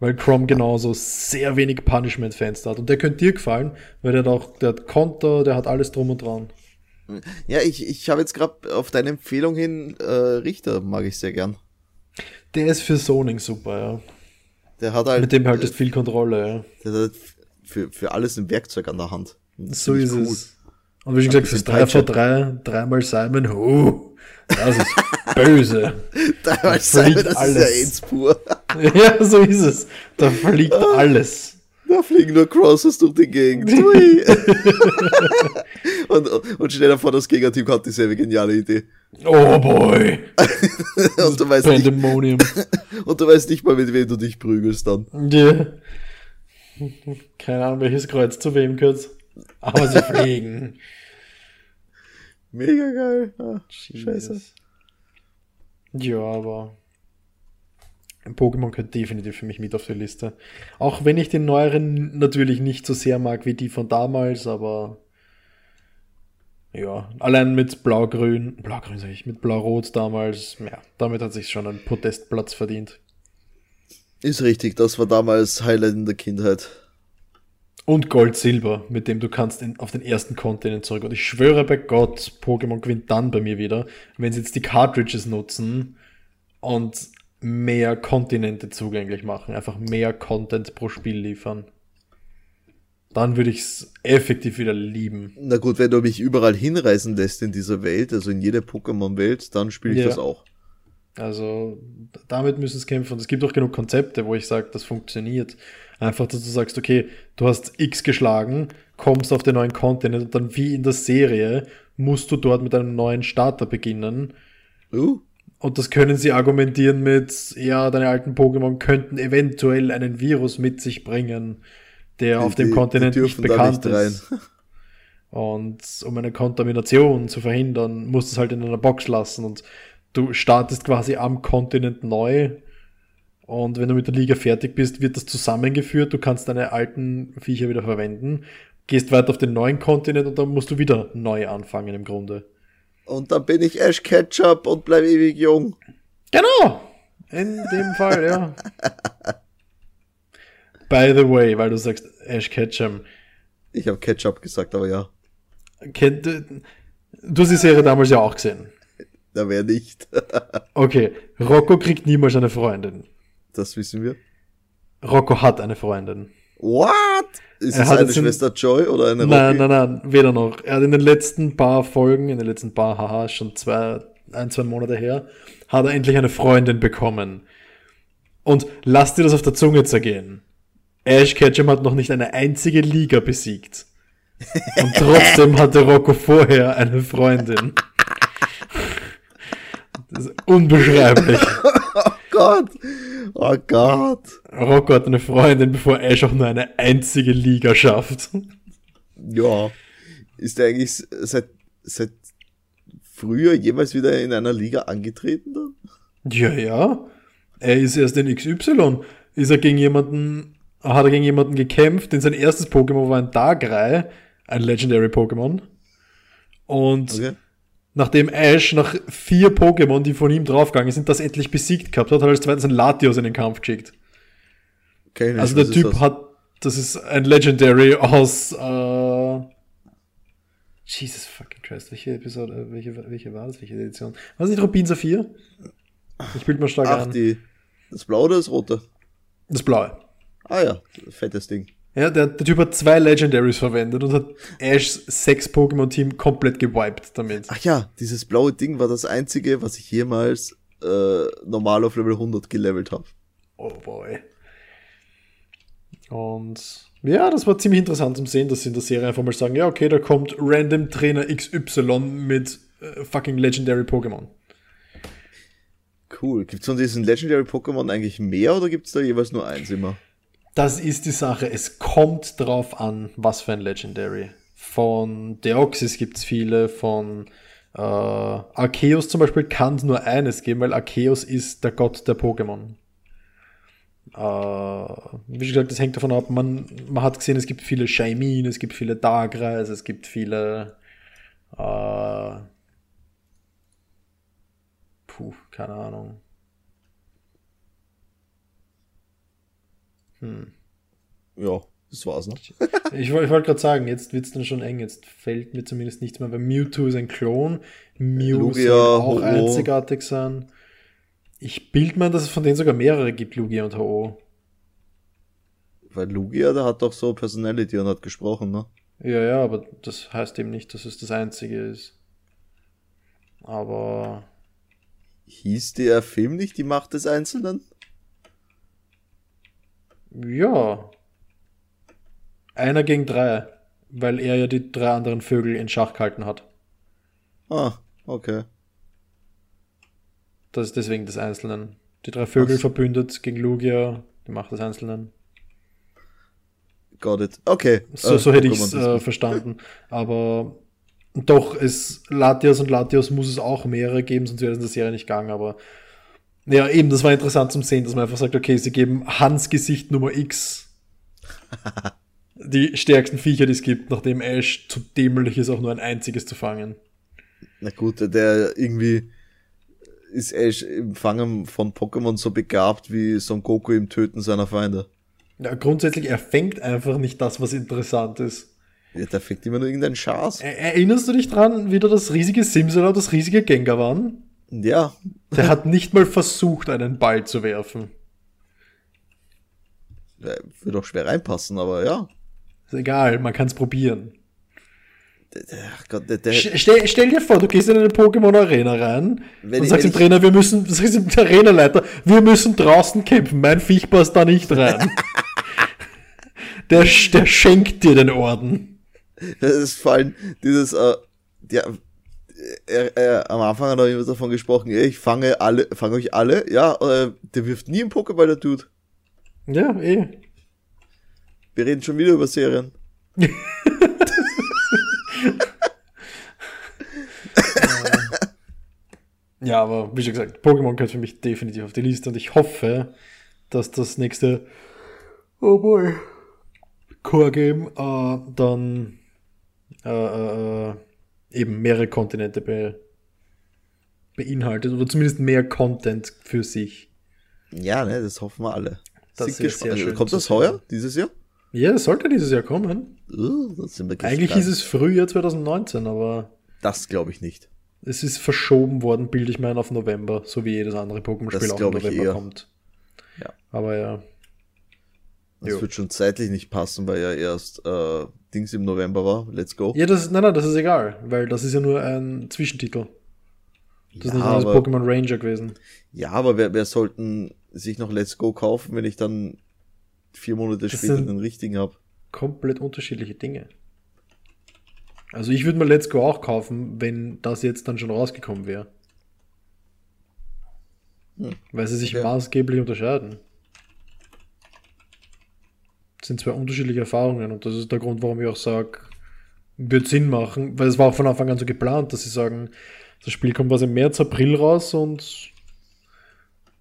Weil Crom genauso sehr wenig Punishment-Fans hat. Und der könnte dir gefallen, weil der hat auch, der hat Konter, der hat alles drum und dran. Ja, ich, ich habe jetzt gerade auf deine Empfehlung hin, äh, Richter mag ich sehr gern. Der ist für Zoning super, ja. Der hat halt, Mit dem halt ist viel Kontrolle, ja. der hat für, für alles ein Werkzeug an der Hand. Das So ist cool. es. Und wie schon gesagt, bisschen 3 vor 3, dreimal Simon, huh, das ist [laughs] böse. Dreimal Simon, das alles. ist ja AIDS pur. [laughs] ja, so ist es. Da fliegt alles. Da fliegen nur Crosses durch die Gegend. [laughs] Und, und stell dir vor, das Gegnerteam hat dieselbe geniale Idee. Oh boy. Und du, weißt nicht, Pandemonium. und du weißt nicht mal, mit wem du dich prügelst dann. Ja. Keine Ahnung, welches Kreuz zu wem gehört. Aber sie fliegen. Mega geil. Ah, scheiße. Ja, aber Pokémon gehört definitiv für mich mit auf die Liste. Auch wenn ich den neueren natürlich nicht so sehr mag wie die von damals, aber ja, allein mit Blau-Grün, Blau-Grün sag ich, mit Blau-Rot damals, ja, damit hat sich schon ein Podestplatz verdient. Ist richtig, das war damals Highlight in der Kindheit. Und Gold-Silber, mit dem du kannst in, auf den ersten Kontinent zurück. Und ich schwöre bei Gott, Pokémon gewinnt dann bei mir wieder, wenn sie jetzt die Cartridges nutzen und mehr Kontinente zugänglich machen, einfach mehr Content pro Spiel liefern. Dann würde ich es effektiv wieder lieben. Na gut, wenn du mich überall hinreisen lässt in dieser Welt, also in jede Pokémon-Welt, dann spiele ich ja. das auch. Also damit müssen es kämpfen. Und es gibt auch genug Konzepte, wo ich sage, das funktioniert. Einfach, dass du sagst, okay, du hast X geschlagen, kommst auf den neuen Kontinent und dann wie in der Serie musst du dort mit einem neuen Starter beginnen. Uh. Und das können sie argumentieren mit, ja, deine alten Pokémon könnten eventuell einen Virus mit sich bringen, der die, auf dem die, Kontinent die nicht bekannt nicht ist. Und um eine Kontamination zu verhindern, musst du es halt in einer Box lassen und du startest quasi am Kontinent neu. Und wenn du mit der Liga fertig bist, wird das zusammengeführt. Du kannst deine alten Viecher wieder verwenden, gehst weiter auf den neuen Kontinent und dann musst du wieder neu anfangen im Grunde. Und dann bin ich Ash Ketchup und bleib ewig jung. Genau. In dem Fall, ja. [laughs] By the way, weil du sagst Ash Ketchum. Ich habe Ketchup gesagt, aber ja. Kennt, du hast die Serie damals ja auch gesehen. Da wäre nicht. [laughs] okay, Rocco kriegt niemals eine Freundin. Das wissen wir. Rocco hat eine Freundin. What? Ist er es eine Schwester in, Joy oder eine Rocky? Nein, nein, nein, weder noch. Er hat in den letzten paar Folgen, in den letzten paar, haha, schon zwei, ein, zwei Monate her, hat er endlich eine Freundin bekommen. Und lass dir das auf der Zunge zergehen. Ash Ketchum hat noch nicht eine einzige Liga besiegt. Und [laughs] trotzdem hatte Rocco vorher eine Freundin. Das ist unbeschreiblich. [laughs] Oh Gott. Oh Gott. Rocco hat eine Freundin, bevor Ash auch nur eine einzige Liga schafft. Ja. Ist er eigentlich seit, seit früher jemals wieder in einer Liga angetreten dann? Ja, ja. Er ist erst in XY. Ist er gegen jemanden, hat er gegen jemanden gekämpft, denn sein erstes Pokémon war ein Darkrai, ein Legendary Pokémon. Und okay nachdem Ash nach vier Pokémon, die von ihm draufgegangen sind, das endlich besiegt gehabt hat, hat er als zweites einen Latios in den Kampf geschickt. Okay, also der Typ hat, das ist ein Legendary aus, äh, Jesus fucking Christ, welche Episode, welche, welche war das, welche Edition? War das nicht Rubin Saphir? Ich bild mal stark Ach, an. Die, das blaue oder das rote? Das blaue. Ah ja, fettes Ding. Ja, der, der Typ hat zwei Legendaries verwendet und hat Ashs sechs Pokémon-Team komplett gewiped damit. Ach ja, dieses blaue Ding war das einzige, was ich jemals äh, normal auf Level 100 gelevelt habe. Oh boy. Und ja, das war ziemlich interessant zum Sehen, dass sie in der Serie einfach mal sagen, ja, okay, da kommt Random Trainer XY mit äh, fucking Legendary Pokémon. Cool. Gibt es von diesen Legendary Pokémon eigentlich mehr oder gibt es da jeweils nur eins immer? Das ist die Sache. Es kommt drauf an, was für ein Legendary. Von Deoxys gibt es viele, von äh, Arceus zum Beispiel kann es nur eines geben, weil Arceus ist der Gott der Pokémon. Äh, wie gesagt, das hängt davon ab, man, man hat gesehen, es gibt viele Shaimin, es gibt viele Darkrais, es gibt viele äh, puh, keine Ahnung. Hm. Ja, das war's noch. [laughs] ich, ich wollte gerade sagen, jetzt wird's dann schon eng. Jetzt fällt mir zumindest nichts mehr, weil Mewtwo ist ein Klon. Mew Lugia, soll auch Ho einzigartig sein. Ich bild mir, dass es von denen sogar mehrere gibt, Lugia und Ho. Weil Lugia, der hat doch so Personality und hat gesprochen, ne? Ja, ja, aber das heißt eben nicht, dass es das einzige ist. Aber. Hieß der Film nicht die Macht des Einzelnen? Ja. Einer gegen drei, weil er ja die drei anderen Vögel in Schach gehalten hat. Ah, okay. Das ist deswegen des Einzelnen. Die drei Vögel Was? verbündet gegen Lugia, die Macht des Einzelnen. Got it. Okay. So, so äh, hätte ich es äh, verstanden. Aber doch, es Latios und Latios muss es auch mehrere geben, sonst wäre es in der Serie nicht gegangen. Aber ja, eben, das war interessant zum Sehen, dass man einfach sagt, okay, sie geben Hans Gesicht Nummer X [laughs] die stärksten Viecher, die es gibt, nachdem Ash zu dämlich ist, auch nur ein einziges zu fangen. Na gut, der irgendwie ist Ash im Fangen von Pokémon so begabt wie Son Goku im Töten seiner Feinde. Ja, grundsätzlich, er fängt einfach nicht das, was interessant ist. Ja, der fängt immer nur irgendeinen Schatz. Erinnerst du dich dran, wie da das riesige Simsala und das riesige Gengar waren? Ja. Der hat nicht mal versucht, einen Ball zu werfen. Ja, Würde auch schwer reinpassen, aber ja. Ist egal, man kann es probieren. Ach Gott, der, der, Stell, stell dir vor, du gehst in eine Pokémon Arena rein Wenn und sagst dem Trainer, wir müssen, [laughs] sagst dem Arenaleiter, wir müssen draußen kämpfen, mein Viech passt da nicht rein. [laughs] der, der schenkt dir den Orden. das ist vor allem dieses, äh, ja, er, er, am Anfang hat er immer davon gesprochen, ja, ich fange alle, fange euch alle, ja, äh, der wirft nie einen Pokéball, der Dude. Ja, eh. Wir reden schon wieder über Serien. [laughs] Ja, aber wie schon gesagt, Pokémon gehört für mich definitiv auf die Liste und ich hoffe, dass das nächste Oh boy Core Game äh, dann äh, äh, äh, eben mehrere Kontinente be beinhaltet oder zumindest mehr Content für sich. Ja, ne, das hoffen wir alle. Das gespannt. sehr schön Kommt das heuer, dieses Jahr? Ja, das sollte dieses Jahr kommen. Uh, Eigentlich ist es Frühjahr 2019, aber Das glaube ich nicht. es ist verschoben worden, bilde ich mir ein, auf November, so wie jedes andere Pokémon-Spiel auch im November eher. kommt. Ja. Aber ja. Das Jo. wird schon zeitlich nicht passen, weil ja erst äh, Dings im November war. Let's go. Ja, das, nein, nein, das ist egal, weil das ist ja nur ein Zwischentitel. Das ist Ja, nicht aber- Pokémon Ranger gewesen. Ja, aber wer, wer sollten sich noch Let's Go kaufen, wenn ich dann vier Monate Das später den richtigen habe? Komplett unterschiedliche Dinge. Also ich würde mal Let's Go auch kaufen, wenn das jetzt dann schon rausgekommen wäre. Hm. Weil sie sich Ja. maßgeblich unterscheiden. Das sind zwei unterschiedliche Erfahrungen und das ist der Grund, warum ich auch sage, wird Sinn machen, weil es war auch von Anfang an so geplant, dass sie sagen, das Spiel kommt was im März, April raus und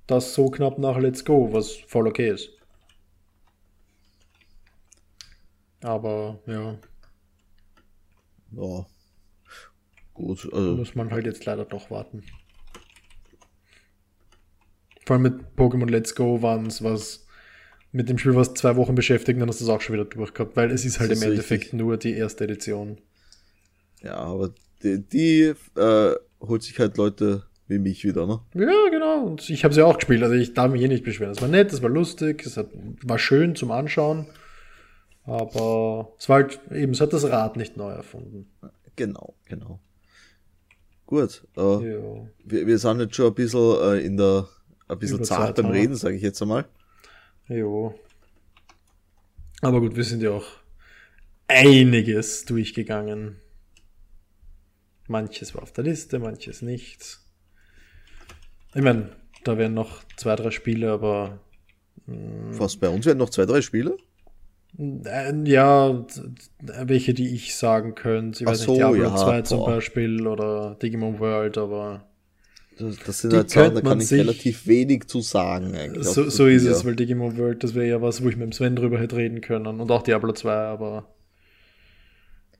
das so knapp nach Let's Go, was voll okay ist. Aber ja, Ja. Gut, also muss man halt jetzt leider doch warten. Vor allem mit Pokémon Let's Go waren es was mit dem Spiel was zwei Wochen beschäftigt, dann hast du es auch schon wieder durchgehabt, weil es ist halt Das im ist Endeffekt richtig. nur die erste Edition. ja, aber die, die äh, holt sich halt Leute wie mich wieder, ne? Ja, genau. Und ich habe sie auch gespielt, also ich darf mich hier nicht beschweren. Es war nett, es war lustig, es hat, war schön zum Anschauen. Aber es war halt eben, es hat das Rad nicht neu erfunden. Genau, genau. Gut, äh, Ja. wir, wir sind jetzt schon ein bisschen äh, in der, ein bisschen Über zart beim Reden, sage ich jetzt einmal. Jo. Aber gut, wir sind ja auch einiges durchgegangen. Manches war auf der Liste, manches nicht. Ich meine, da wären noch zwei, drei Spiele, aber Was bei uns werden noch zwei, drei Spiele? äh, ja, welche, die ich sagen könnte. Ich Ach weiß so, nicht, Diablo ja, 2 zum boah. Beispiel oder Digimon World, aber Das, sind Die halt Sachen, da kann ich relativ wenig zu sagen. Eigentlich so, auf so ist es, weil Digimon World, das wäre ja was, wo ich mit dem Sven drüber hätte reden können und auch Diablo 2, aber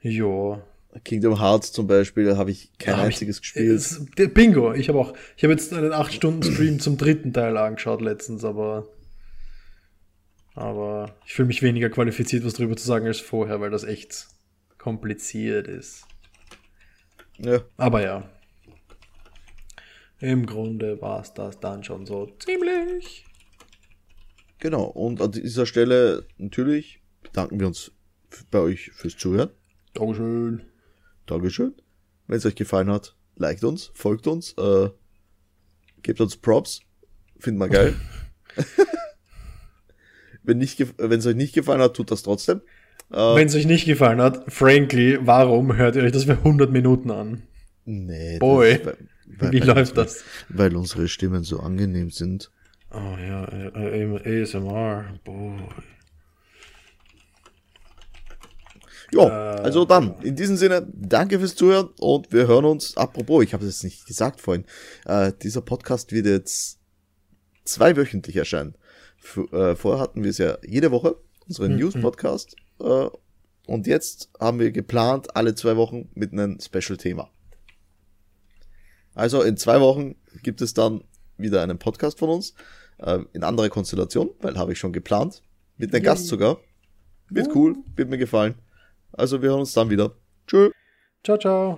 ja. Kingdom Hearts zum Beispiel habe ich kein Hab ich- einziges gespielt. Es- Bingo, ich habe auch, ich habe jetzt einen 8-Stunden-Stream zum dritten Teil angeschaut letztens, aber aber ich fühle mich weniger qualifiziert, was drüber zu sagen als vorher, weil das echt kompliziert ist. Ja, Aber ja. Im Grunde war es das dann schon so ziemlich. genau. Und an dieser Stelle natürlich bedanken wir uns bei euch fürs Zuhören. Dankeschön. Dankeschön. Wenn es euch gefallen hat, liked uns, folgt uns, äh, gebt uns Props. Finden wir geil. [laughs] wenn es euch nicht gefallen hat, tut das trotzdem. Äh, Wenn es euch nicht gefallen hat, frankly, warum hört ihr euch das für 100 Minuten an? nee, das Boy, ist, weil, Wie läuft das? Weil unsere Stimmen so angenehm sind. Oh ja, äh, ASMR. Boy. Ja, Äh, also dann, in diesem Sinne, danke fürs Zuhören und wir hören uns. Apropos, ich habe es nicht gesagt vorhin, äh, dieser Podcast wird jetzt zweiwöchentlich erscheinen. F äh, vorher hatten wir es ja jede Woche, unseren Mhm. News-Podcast. Äh, und jetzt haben wir geplant, alle zwei Wochen mit einem Special-Thema. Also in zwei Wochen gibt es dann wieder einen Podcast von uns, äh, in anderer Konstellation, weil habe ich schon geplant, mit einem. Gast sogar. Wird cool, wird mir gefallen. Also wir hören uns dann wieder. Tschüss. Ciao, ciao.